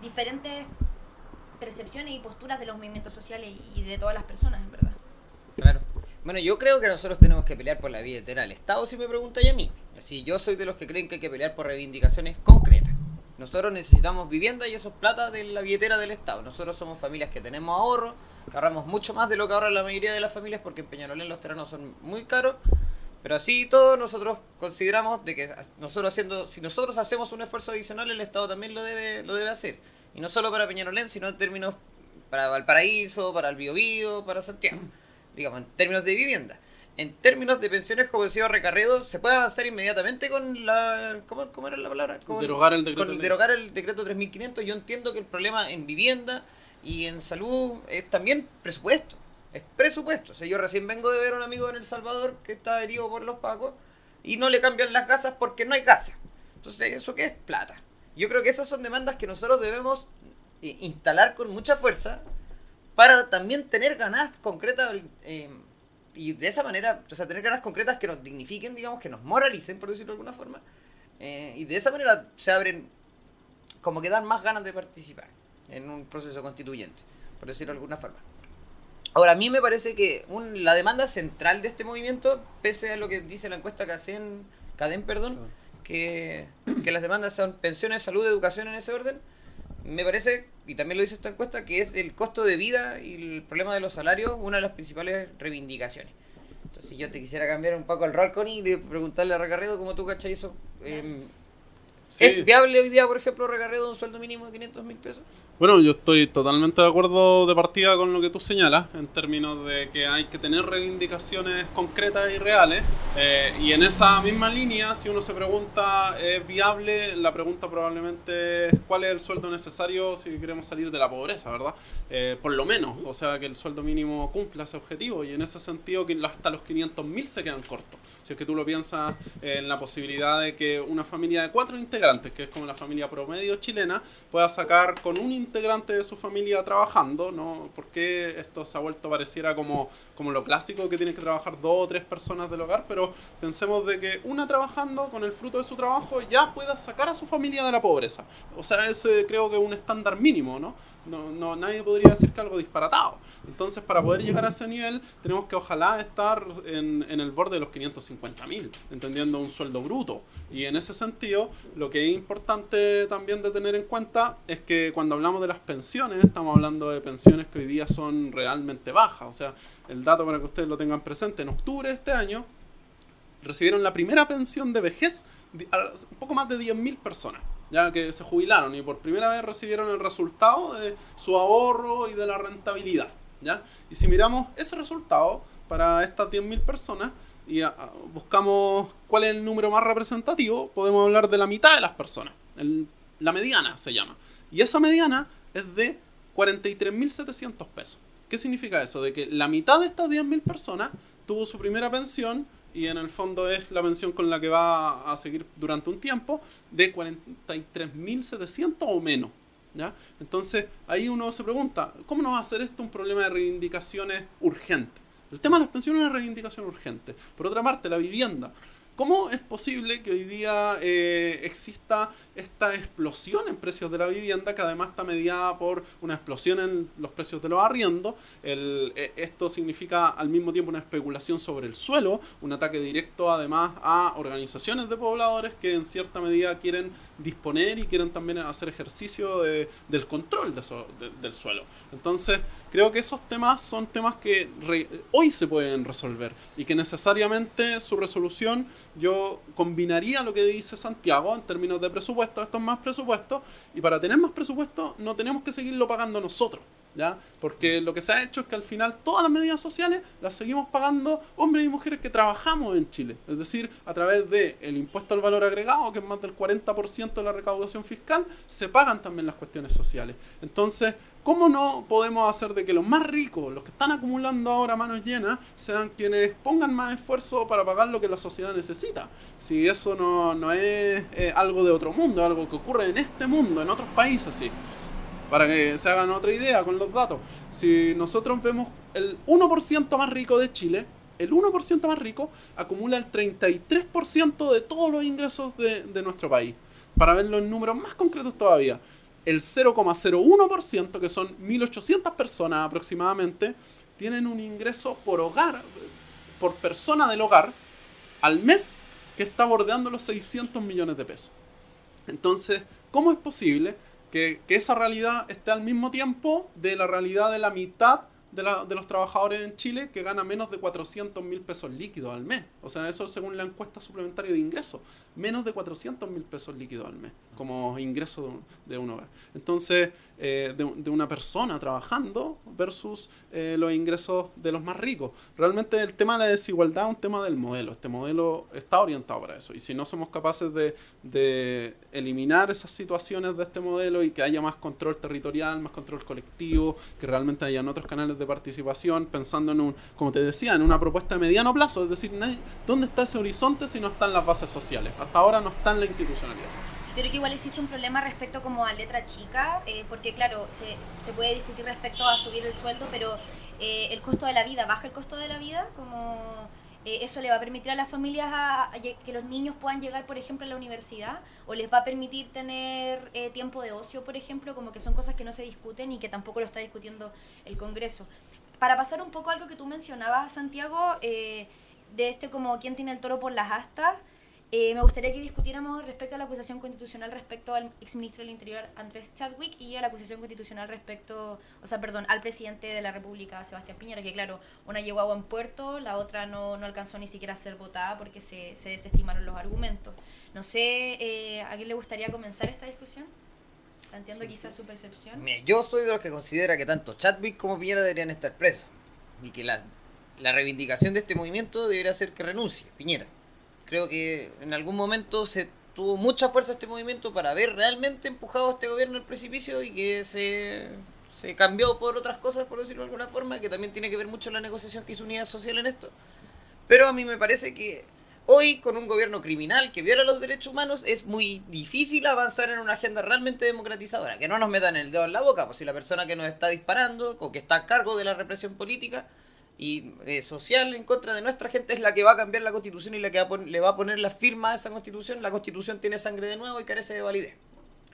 diferentes percepciones y posturas de los movimientos sociales y de todas las personas, en verdad. Claro. Bueno, yo creo que nosotros tenemos que pelear por la billetera del Estado, si me preguntáis a mí. Así, yo soy de los que creen que hay que pelear por reivindicaciones concretas. Nosotros necesitamos vivienda y eso es plata de la billetera del Estado. Nosotros somos familias que tenemos ahorro, que ahorramos mucho más de lo que ahorra la mayoría de las familias porque en Peñarolén los terrenos son muy caros. Pero así todo nosotros consideramos de que nosotros haciendo, si nosotros hacemos un esfuerzo adicional, el Estado también lo debe, lo debe hacer. Y no solo para Peñarolén, sino en términos para Valparaíso, para el Biobío, para Santiago digamos, en términos de vivienda. En términos de pensiones, como decía Recarredo, se puede avanzar inmediatamente con la... ¿Cómo, cómo era la palabra? Con, derogar el decreto. Con derogar el decreto 3500. Yo entiendo que el problema en vivienda y en salud es también presupuesto. Es presupuesto. O sea, yo recién vengo de ver a un amigo en El Salvador que está herido por los pacos y no le cambian las gasas porque no hay casa. Entonces, ¿eso qué es? Plata. Yo creo que esas son demandas que nosotros debemos eh, instalar con mucha fuerza para también tener ganas concretas eh, y de esa manera, o sea, tener ganas concretas que nos dignifiquen, digamos, que nos moralicen, por decirlo de alguna forma, eh, y de esa manera se abren, como que dan más ganas de participar en un proceso constituyente, por decirlo de alguna forma. Ahora, a mí me parece que la demanda central de este movimiento, pese a lo que dice la encuesta que hacen, Cadem, perdón, que, que las demandas son pensiones, salud, educación en ese orden, me parece, y también lo dice esta encuesta, que es el costo de vida y el problema de los salarios una de las principales reivindicaciones. Entonces, si yo te quisiera cambiar un poco el rol, Connie, y preguntarle a Recarredo cómo tú cachas eso. Eh, ¿Es viable hoy día, por ejemplo, Recarredo un sueldo mínimo de 500 mil pesos? Bueno, yo estoy totalmente de acuerdo de partida con lo que tú señalas, en términos de que hay que tener reivindicaciones concretas y reales. Eh, y en esa misma línea, si uno se pregunta, ¿es viable? La pregunta probablemente es cuál es el sueldo necesario si queremos salir de la pobreza, ¿verdad? Eh, por lo menos, o sea, que el sueldo mínimo cumpla ese objetivo. Y en ese sentido, que hasta los 500 mil se quedan cortos. Si es que tú lo piensas en la posibilidad de que una familia de cuatro integrantes integrantes, que es como la familia promedio chilena, pueda sacar con un integrante de su familia trabajando, ¿no? Porque esto se ha vuelto pareciera como, como lo clásico que tienen que trabajar dos o tres personas del hogar, pero pensemos de que una trabajando con el fruto de su trabajo ya pueda sacar a su familia de la pobreza. O sea, ese creo que es un estándar mínimo, ¿no? No, no, nadie podría decir que algo disparatado. Entonces, para poder llegar a ese nivel, tenemos que ojalá estar en, en el borde de los 550 mil, entendiendo un sueldo bruto. Y en ese sentido, lo que es importante también de tener en cuenta es que cuando hablamos de las pensiones, estamos hablando de pensiones que hoy día son realmente bajas. O sea, el dato para que ustedes lo tengan presente, en octubre de este año, recibieron la primera pensión de vejez un poco más de 10.000 personas ya que se jubilaron y por primera vez recibieron el resultado de su ahorro y de la rentabilidad. ¿ya? Y si miramos ese resultado para estas 10.000 personas y buscamos cuál es el número más representativo, podemos hablar de la mitad de las personas. la mediana se llama. Y esa mediana es de 43.700 pesos. ¿Qué significa eso? De que la mitad de estas 10.000 personas tuvo su primera pensión y en el fondo es la pensión con la que va a seguir durante un tiempo de 43.700 o menos. ¿ya? Entonces ahí uno se pregunta, ¿cómo no va a ser esto un problema de reivindicaciones urgente? El tema de las pensiones es una reivindicación urgente. Por otra parte, la vivienda. ¿Cómo es posible que hoy día eh, exista esta explosión en precios de la vivienda que además está mediada por una explosión en los precios de los arriendos? Eh, esto significa al mismo tiempo una especulación sobre el suelo, un ataque directo además a organizaciones de pobladores que en cierta medida quieren disponer y quieren también hacer ejercicio del control del suelo. Entonces, creo que esos temas son temas que hoy se pueden resolver y que necesariamente su resolución yo combinaría lo que dice Santiago en términos de presupuesto, esto es más presupuesto, y para tener más presupuesto no tenemos que seguirlo pagando nosotros. ¿Ya? Porque lo que se ha hecho es que al final todas las medidas sociales las seguimos pagando hombres y mujeres que trabajamos en Chile. Es decir, a través del el impuesto al valor agregado, que es más del 40% de la recaudación fiscal, se pagan también las cuestiones sociales. Entonces, ¿Cómo no podemos hacer de que los más ricos, los que están acumulando ahora manos llenas, sean quienes pongan más esfuerzo para pagar lo que la sociedad necesita? Si eso no, es eh, algo de otro mundo, algo que ocurre en este mundo, en otros países, sí. Para que se hagan otra idea con los datos. Si nosotros vemos el 1% más rico de Chile, el 1% más rico acumula el 33% de todos los ingresos de, de nuestro país. Para verlo en números más concretos todavía el 0,01%, que son 1.800 personas aproximadamente, tienen un ingreso por hogar, por persona del hogar, al mes que está bordeando los 600 millones de pesos. Entonces, ¿cómo es posible que, esa realidad esté al mismo tiempo de la realidad de la mitad de, de, los trabajadores en Chile que gana menos de 400 mil pesos líquidos al mes. O sea, eso según la encuesta suplementaria de ingresos. Menos de 400 mil pesos líquidos al mes como ingreso de un hogar. Entonces, eh, de, una persona trabajando versus eh, los ingresos de los más ricos. Realmente el tema de la desigualdad es un tema del modelo. Este modelo está orientado para eso. Y si no somos capaces de, de eliminar esas situaciones de este modelo y que haya más control territorial, más control colectivo, que realmente hayan otros canales de participación, pensando en un, como te decía, en una propuesta de mediano plazo, es decir, ¿dónde está ese horizonte si no están las bases sociales? Hasta ahora no está en la institucionalidad. Pero que igual existe un problema respecto como a letra chica, eh, porque claro, se, se, puede discutir respecto a subir el sueldo, pero eh, el costo de la vida, baja el costo de la vida, como eh, eso le va a permitir a las familias a, que los niños puedan llegar, por ejemplo, a la universidad, o les va a permitir tener tiempo de ocio, por ejemplo, como que son cosas que no se discuten y que tampoco lo está discutiendo el Congreso. Para pasar un poco a algo que tú mencionabas, Santiago, de este como quién tiene el toro por las astas, eh, me gustaría que discutiéramos respecto a la acusación constitucional respecto al exministro del Interior Andrés Chadwick y a la acusación constitucional respecto, o sea, perdón, al presidente de la República Sebastián Piñera, que claro, una llegó a buen puerto, la otra no, no alcanzó ni siquiera a ser votada porque se, se desestimaron los argumentos. No sé, eh, ¿a quién le gustaría comenzar esta discusión? Entiendo quizás su percepción. yo soy de los que considera que tanto Chadwick como Piñera deberían estar presos y que la, la reivindicación de este movimiento debería ser que renuncie Piñera creo que en algún momento se tuvo mucha fuerza este movimiento para haber realmente empujado a este gobierno al precipicio y que se, se cambió por otras cosas, por decirlo de alguna forma, que también tiene que ver mucho la negociación que hizo Unidad Social en esto. Pero a mí me parece que hoy con un gobierno criminal que viola los derechos humanos es muy difícil avanzar en una agenda realmente democratizadora. Que no nos metan el dedo en la boca, pues si la persona que nos está disparando o que está a cargo de la represión política y eh, social en contra de nuestra gente es la que va a cambiar la constitución y la que le va a poner la firma a esa constitución, la constitución tiene sangre de nuevo y carece de validez.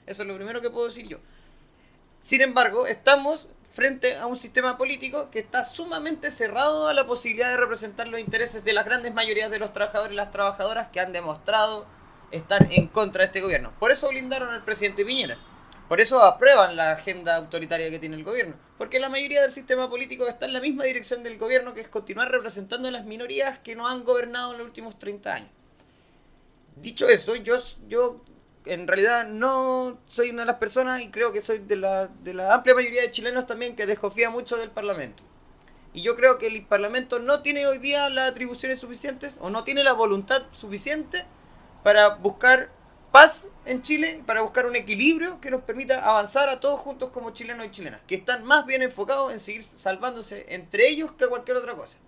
Eso es lo primero que puedo decir yo. Sin embargo, estamos frente a un sistema político que está sumamente cerrado a la posibilidad de representar los intereses de las grandes mayorías de los trabajadores y las trabajadoras que han demostrado estar en contra de este gobierno. Por eso blindaron al presidente Piñera. Por eso aprueban la agenda autoritaria que tiene el gobierno. Porque la mayoría del sistema político está en la misma dirección del gobierno, que es continuar representando a las minorías que no han gobernado en los últimos 30 años. Dicho eso, yo, yo en realidad no soy una de las personas y creo que soy de la, de la amplia mayoría de chilenos también que desconfía mucho del Parlamento. Y yo creo que el Parlamento no tiene hoy día las atribuciones suficientes o no tiene la voluntad suficiente para buscar paz en Chile, para buscar un equilibrio que nos permita avanzar a todos juntos como chilenos y chilenas, que están más bien enfocados en seguir salvándose entre ellos que cualquier otra cosa.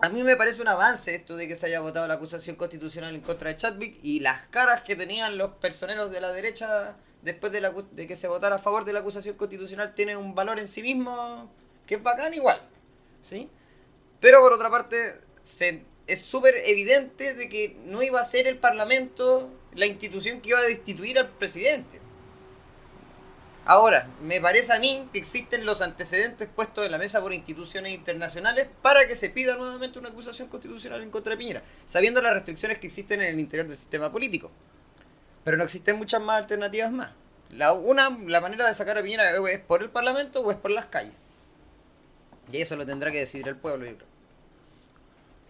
A mí me parece un avance esto de que se haya votado la acusación constitucional en contra de Chadwick y las caras que tenían los personeros de la derecha después de, la, que se votara a favor de la acusación constitucional tiene un valor en sí mismo que es bacán igual. ¿sí? Pero por otra parte, se es súper evidente de que no iba a ser el Parlamento la institución que iba a destituir al presidente. Ahora, me parece a mí que existen los antecedentes puestos en la mesa por instituciones internacionales para que se pida nuevamente una acusación constitucional en contra de Piñera, sabiendo las restricciones que existen en el interior del sistema político. Pero no existen muchas más alternativas más. La, una, la manera de sacar a Piñera es por el Parlamento o es por las calles. Y eso lo tendrá que decidir el pueblo, yo creo.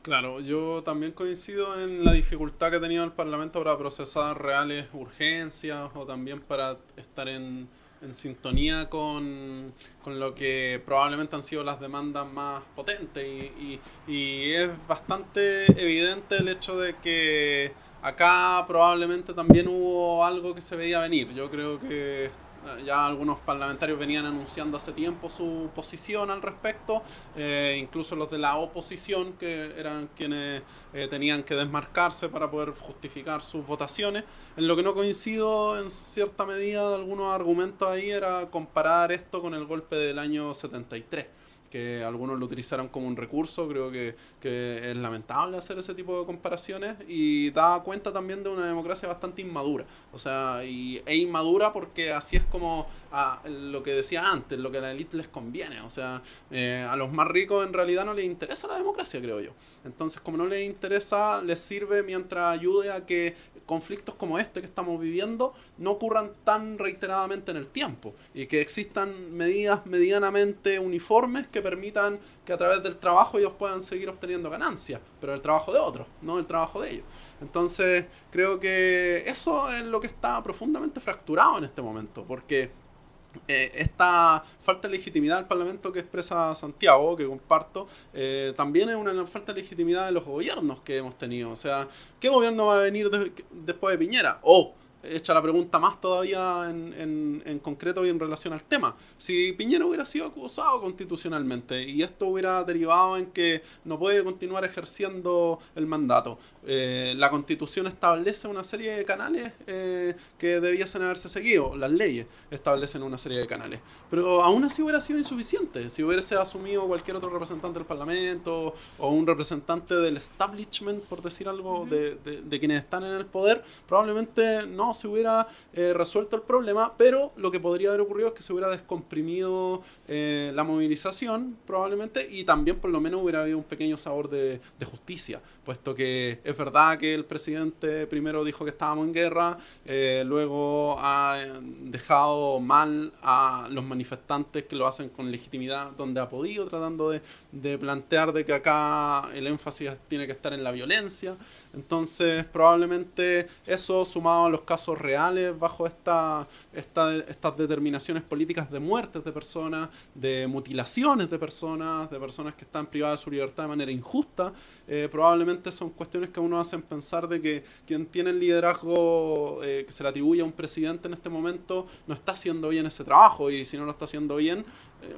Claro, yo también coincido en la dificultad que ha tenido el Parlamento para procesar reales urgencias o también para estar en, sintonía con, lo que probablemente han sido las demandas más potentes y, y es bastante evidente el hecho de que acá probablemente también hubo algo que se veía venir. Yo creo que ya algunos parlamentarios venían anunciando hace tiempo su posición al respecto, eh, incluso los de la oposición, que eran quienes eh, tenían que desmarcarse para poder justificar sus votaciones. En lo que no coincido en cierta medida de algunos argumentos ahí era comparar esto con el golpe del año 73 que algunos lo utilizaron como un recurso, creo que, que, es lamentable hacer ese tipo de comparaciones y da cuenta también de una democracia bastante inmadura, o sea, y, e inmadura porque así es como a, lo que decía antes, lo que a la élite les conviene, o sea, eh, a los más ricos en realidad no les interesa la democracia, creo yo. Entonces, como no les interesa, les sirve mientras ayude a que conflictos como este que estamos viviendo no ocurran tan reiteradamente en el tiempo y que existan medidas medianamente uniformes que permitan que a través del trabajo ellos puedan seguir obteniendo ganancias, pero el trabajo de otros, no el trabajo de ellos. Entonces, creo que eso es lo que está profundamente fracturado en este momento, porque eh, esta falta de legitimidad del Parlamento que expresa Santiago, que comparto, eh, también es una falta de legitimidad de los gobiernos que hemos tenido. O sea, ¿qué gobierno va a venir después de Piñera? O echa la pregunta más todavía en, en, concreto y en relación al tema. Si Piñera hubiera sido acusado constitucionalmente y esto hubiera derivado en que no puede continuar ejerciendo el mandato, eh, la constitución establece una serie de canales eh, que debiesen haberse seguido, las leyes establecen una serie de canales, pero aún así hubiera sido insuficiente. Si hubiese asumido cualquier otro representante del Parlamento o un representante del establishment, por decir algo, de, de, de quienes están en el poder, probablemente no se hubiera eh, resuelto el problema, pero lo que podría haber ocurrido es que se hubiera descomprimido eh, la movilización, probablemente, y también por lo menos hubiera habido un pequeño sabor de, justicia, puesto que es verdad que el presidente primero dijo que estábamos en guerra, eh, luego ha dejado mal a los manifestantes que lo hacen con legitimidad donde ha podido, tratando de, de plantear de que acá el énfasis tiene que estar en la violencia. Entonces, probablemente eso sumado a los casos reales bajo esta, estas determinaciones políticas de muertes de personas, de mutilaciones de personas, de personas que están privadas de su libertad de manera injusta, eh, probablemente son cuestiones que a uno hacen pensar de que quien tiene el liderazgo eh, que se le atribuye a un presidente en este momento no está haciendo bien ese trabajo y si no lo está haciendo bien,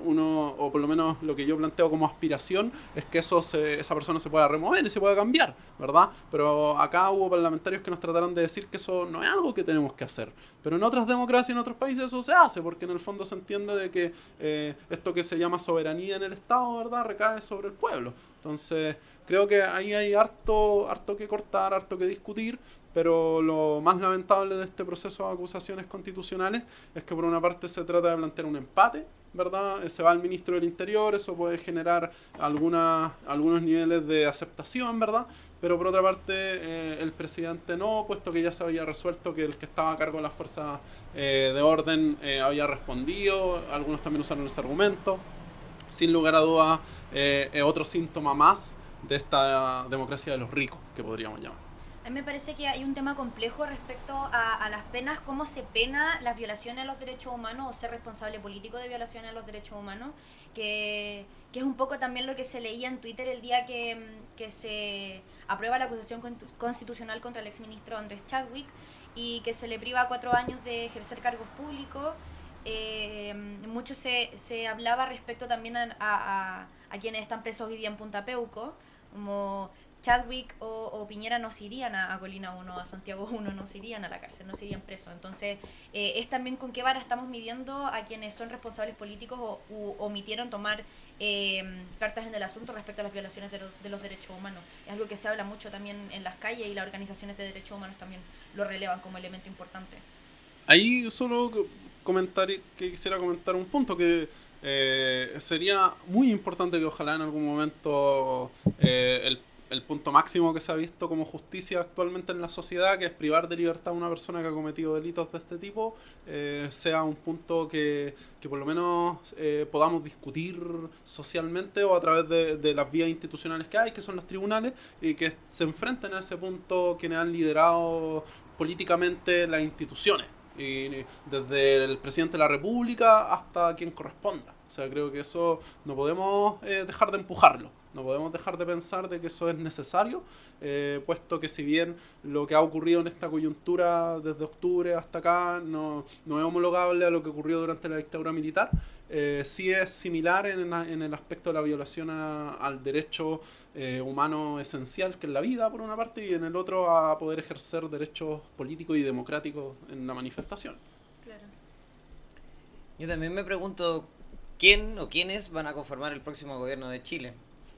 uno, o por lo menos lo que yo planteo como aspiración, es que eso esa persona se pueda remover y se pueda cambiar, ¿verdad? Pero acá hubo parlamentarios que nos trataron de decir que eso no es algo que tenemos que hacer. Pero en otras democracias, en otros países eso se hace, porque en el fondo se entiende de que eh, esto que se llama soberanía en el Estado, ¿verdad?, recae sobre el pueblo. Entonces, creo que ahí hay harto, harto que cortar, harto que discutir, pero lo más lamentable de este proceso de acusaciones constitucionales es que por una parte se trata de plantear un empate, ¿verdad? Se va al ministro del Interior, eso puede generar alguna, algunos niveles de aceptación, ¿verdad? Pero por otra parte, eh, el presidente no, puesto que ya se había resuelto que el que estaba a cargo de las fuerzas eh, de orden eh, había respondido, algunos también usaron ese argumento. Sin lugar a dudas, otro síntoma más de esta democracia de los ricos, que podríamos llamar. A mí me parece que hay un tema complejo respecto a, las penas, cómo se pena las violaciones a los derechos humanos o ser responsable político de violaciones a los derechos humanos, que, que es un poco también lo que se leía en Twitter el día que, que se aprueba la acusación constitucional contra el exministro Andrés Chadwick y que se le priva cuatro años de ejercer cargos públicos. Eh, mucho se, se hablaba respecto también a, a, a, quienes están presos hoy día en Punta Peuco, como Chadwick o, Piñera no se irían a, Colina 1, a Santiago 1, no se irían a la cárcel, no se irían presos. Entonces, eh, es también con qué vara estamos midiendo a quienes son responsables políticos o omitieron tomar eh, cartas en el asunto respecto a las violaciones de, de, los derechos humanos. Es algo que se habla mucho también en las calles y las organizaciones de derechos humanos también lo relevan como elemento importante. Ahí solo comentar, que quisiera comentar un punto que eh, sería muy importante que ojalá en algún momento el el punto máximo que se ha visto como justicia actualmente en la sociedad, que es privar de libertad a una persona que ha cometido delitos de este tipo, eh, sea un punto que, que por lo menos eh, podamos discutir socialmente o a través de, las vías institucionales que hay, que son los tribunales, y que se enfrenten a ese punto quienes han liderado políticamente las instituciones. Y desde el presidente de la República hasta quien corresponda. O sea, creo que eso no podemos eh, dejar de empujarlo. No podemos dejar de pensar de que eso es necesario, eh, puesto que si bien lo que ha ocurrido en esta coyuntura desde octubre hasta acá no, no es homologable a lo que ocurrió durante la dictadura militar, eh, sí es similar en, en, el aspecto de la violación al derecho eh, humano esencial, que es la vida, por una parte, y en el otro a poder ejercer derechos políticos y democráticos en la manifestación. Claro. Yo también me pregunto, ¿quién o quiénes van a conformar el próximo gobierno de Chile?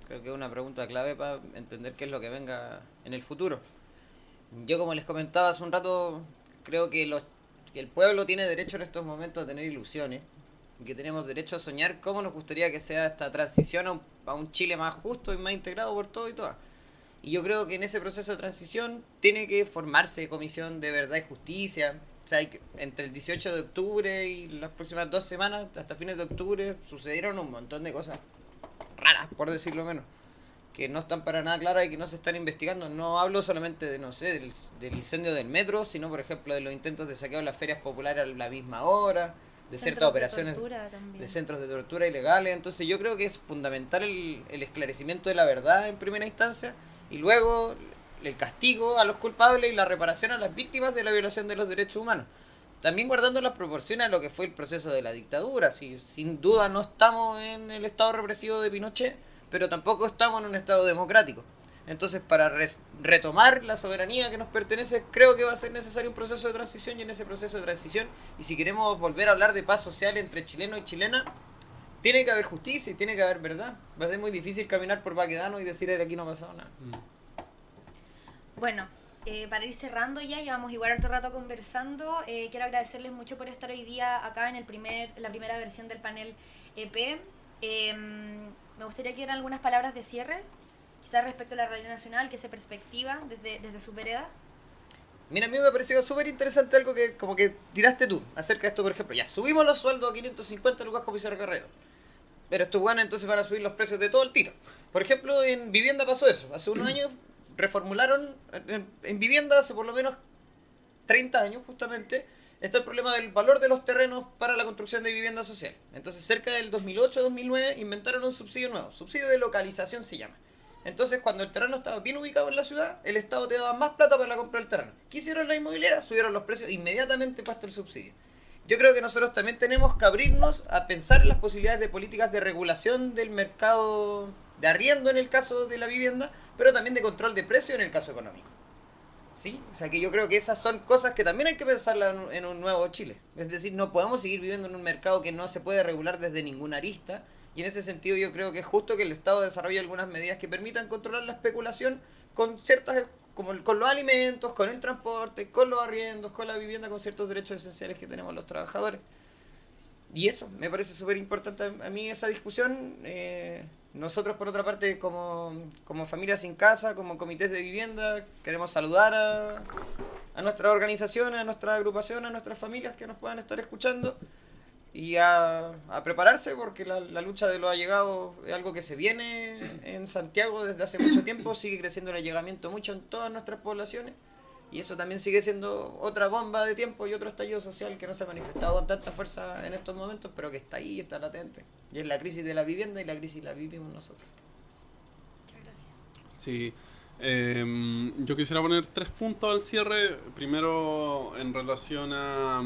Creo que es una pregunta clave para entender qué es lo que venga en el futuro. Yo, como les comentaba hace un rato, creo que, los, que el pueblo tiene derecho en estos momentos a tener ilusiones y que tenemos derecho a soñar cómo nos gustaría que sea esta transición a un, a un Chile más justo y más integrado por todo y todas. Y yo creo que en ese proceso de transición tiene que formarse comisión de verdad y justicia. O sea, entre el 18 de octubre y las próximas dos semanas, hasta fines de octubre, sucedieron un montón de cosas raras, por decirlo menos, que no están para nada claras y que no se están investigando. No hablo solamente de, no sé, del, incendio del metro, sino, por ejemplo, de los intentos de saqueo de las ferias populares a la misma hora, de ciertas operaciones de, centros de tortura ilegales. Entonces yo creo que es fundamental el, el esclarecimiento de la verdad en primera instancia y luego el castigo a los culpables y la reparación a las víctimas de la violación de los derechos humanos. También guardando las proporciones a lo que fue el proceso de la dictadura. Si, sin duda no estamos en el estado represivo de Pinochet, pero tampoco estamos en un estado democrático. Entonces, para retomar la soberanía que nos pertenece, creo que va a ser necesario un proceso de transición y en ese proceso de transición, y si queremos volver a hablar de paz social entre chileno y chilena, tiene que haber justicia y tiene que haber verdad. Va a ser muy difícil caminar por Baquedano y decir que aquí no ha pasado nada. Mm. Bueno, eh, para ir cerrando ya, llevamos igual alto rato conversando. Eh, quiero agradecerles mucho por estar hoy día acá en el primer, la primera versión del panel EP. Em, me gustaría que dieran algunas palabras de cierre, quizás respecto a la realidad nacional, que se perspectiva desde, desde su vereda. Mira, a mí me ha parecido súper interesante algo que como que tiraste tú acerca de esto, por ejemplo. Ya, subimos los sueldos a 550 lucas con Pizarro Carrero. Pero estos bueno, entonces van a subir los precios de todo el tiro. Por ejemplo, en vivienda pasó eso. Hace unos años reformularon en, vivienda hace por lo menos 30 años justamente, está el problema del valor de los terrenos para la construcción de vivienda social. Entonces, cerca del 2008-2009 inventaron un subsidio nuevo, subsidio de localización se llama. Entonces, cuando el terreno estaba bien ubicado en la ciudad, el Estado te daba más plata para la compra del terreno. ¿Qué hicieron las inmobiliarias? Subieron los precios inmediatamente puesto el subsidio. yo creo que nosotros también tenemos que abrirnos a pensar en las posibilidades de políticas de regulación del mercado de arriendo en el caso de la vivienda, pero también de control de precio en el caso económico. ¿Sí? O sea que yo creo que esas son cosas que también hay que pensarlas en un nuevo Chile. Es decir, no podemos seguir viviendo en un mercado que no se puede regular desde ninguna arista. Y en ese sentido yo creo que es justo que el Estado desarrolle algunas medidas que permitan controlar la especulación con ciertas como con los alimentos, con el transporte, con los arriendos, con la vivienda, con ciertos derechos esenciales que tenemos los trabajadores. Y eso, me parece súper importante a mí esa discusión. Eh, nosotros, por otra parte, como, como familia sin casa, como comités de vivienda, queremos saludar a, a nuestras organizaciones, a nuestras agrupaciones, a nuestras familias que nos puedan estar escuchando y a, prepararse porque la, lucha de los allegados es algo que se viene en Santiago desde hace mucho tiempo, sigue creciendo el allegamiento mucho en todas nuestras poblaciones y eso también sigue siendo otra bomba de tiempo y otro estallido social que no se ha manifestado con tanta fuerza en estos momentos, pero que está ahí, está latente. Y es la crisis de la vivienda y la crisis la vivimos nosotros. Muchas gracias. Sí. Em, yo quisiera poner tres puntos al cierre. Primero, en relación a,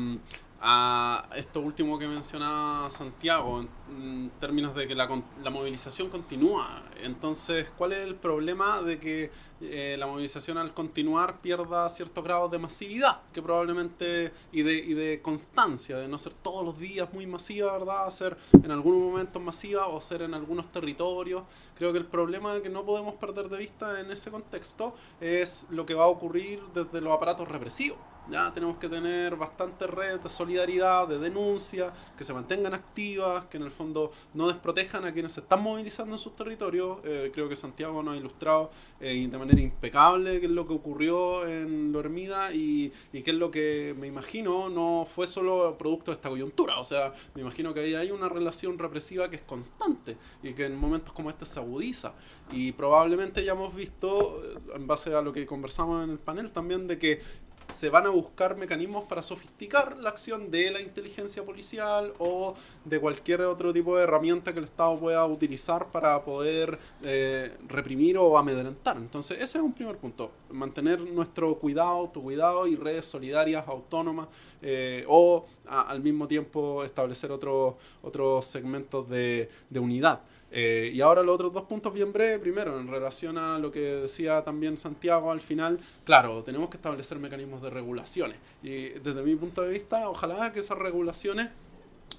a esto último que mencionaba Santiago, en términos de que la, la, movilización continúa. Entonces, ¿cuál es el problema de que eh, la movilización al continuar pierda cierto grado de masividad? Que probablemente, y de, y de constancia, de no ser todos los días muy masiva, ¿verdad? Ser en algunos momentos masiva o ser en algunos territorios. Creo que el problema que no podemos perder de vista en ese contexto es lo que va a ocurrir desde los aparatos represivos. Ya tenemos que tener bastante red de solidaridad, de denuncia, que se mantengan activas, que en el fondo no desprotejan a quienes se están movilizando en sus territorios. Eh, creo que Santiago nos ha ilustrado eh, de manera impecable qué es lo que ocurrió en Lo y, y qué es lo que me imagino no fue solo producto de esta coyuntura. O sea, me imagino que ahí hay una relación represiva que es constante y que en momentos como este se agudiza. Y probablemente ya hemos visto, eh, en base a lo que conversamos en el panel también, de que se van a buscar mecanismos para sofisticar la acción de la inteligencia policial o de cualquier otro tipo de herramienta que el Estado pueda utilizar para poder eh, reprimir o amedrentar. Entonces, ese es un primer punto, mantener nuestro cuidado, autocuidado y redes solidarias, autónomas, eh, o al mismo tiempo establecer otros otros segmentos de, de unidad. Eh, y ahora los otros dos puntos bien breves. Primero, en relación a lo que decía también Santiago al final, claro, tenemos que establecer mecanismos de regulaciones. Y desde mi punto de vista, ojalá que esas regulaciones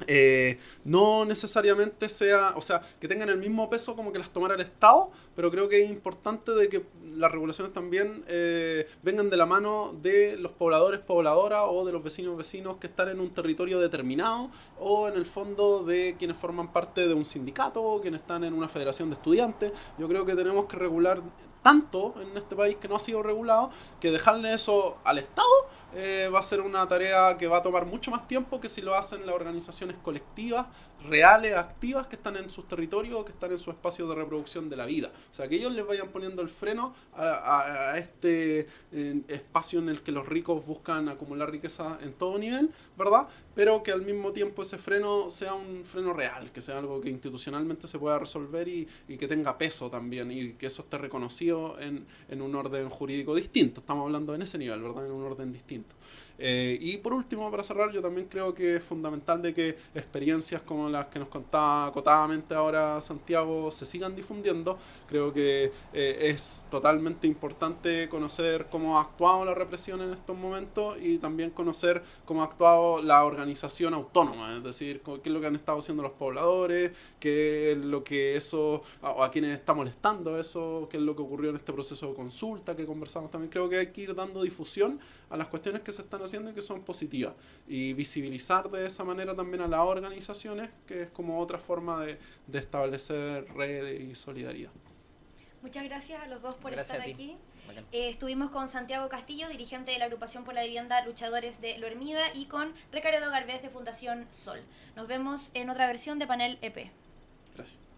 eh, no necesariamente sea, o sea, que tengan el mismo peso como que las tomara el Estado, pero creo que es importante de que las regulaciones también eh, vengan de la mano de los pobladores, pobladoras o de los vecinos, vecinos que están en un territorio determinado o en el fondo de quienes forman parte de un sindicato o quienes están en una federación de estudiantes. Yo creo que tenemos que regular tanto en este país que no ha sido regulado que dejarle eso al Estado eh, va a ser una tarea que va a tomar mucho más tiempo que si lo hacen las organizaciones colectivas, reales, activas, que están en sus territorios, que están en su espacio de reproducción de la vida. O sea, que ellos les vayan poniendo el freno a, este eh, espacio en el que los ricos buscan acumular riqueza en todo nivel, ¿verdad? Pero que al mismo tiempo ese freno sea un freno real, que sea algo que institucionalmente se pueda resolver y, y que tenga peso también y que eso esté reconocido en, en un orden jurídico distinto. Estamos hablando en ese nivel, ¿verdad? En un orden distinto. Eh, y por último, para cerrar, yo también creo que es fundamental de que experiencias como las que nos contaba acotadamente ahora Santiago se sigan difundiendo. Creo que eh, es totalmente importante conocer cómo ha actuado la represión en estos momentos y también conocer cómo ha actuado la organización autónoma, es decir, qué es lo que han estado haciendo los pobladores, qué es lo que eso, o a quienes está molestando eso, qué es lo que ocurrió en este proceso de consulta que conversamos también. Creo que hay que ir dando difusión a las cuestiones que se están haciendo y que son positivas. Y visibilizar de esa manera también a las organizaciones, que es como otra forma de, de establecer redes y solidaridad. Muchas gracias a los dos por estar aquí. Eh, estuvimos con Santiago Castillo, dirigente de la agrupación por la vivienda Luchadores de Lo Hermida, y con Ricardo Garbés de Fundación Sol. Nos vemos en otra versión de Panel EP. Gracias.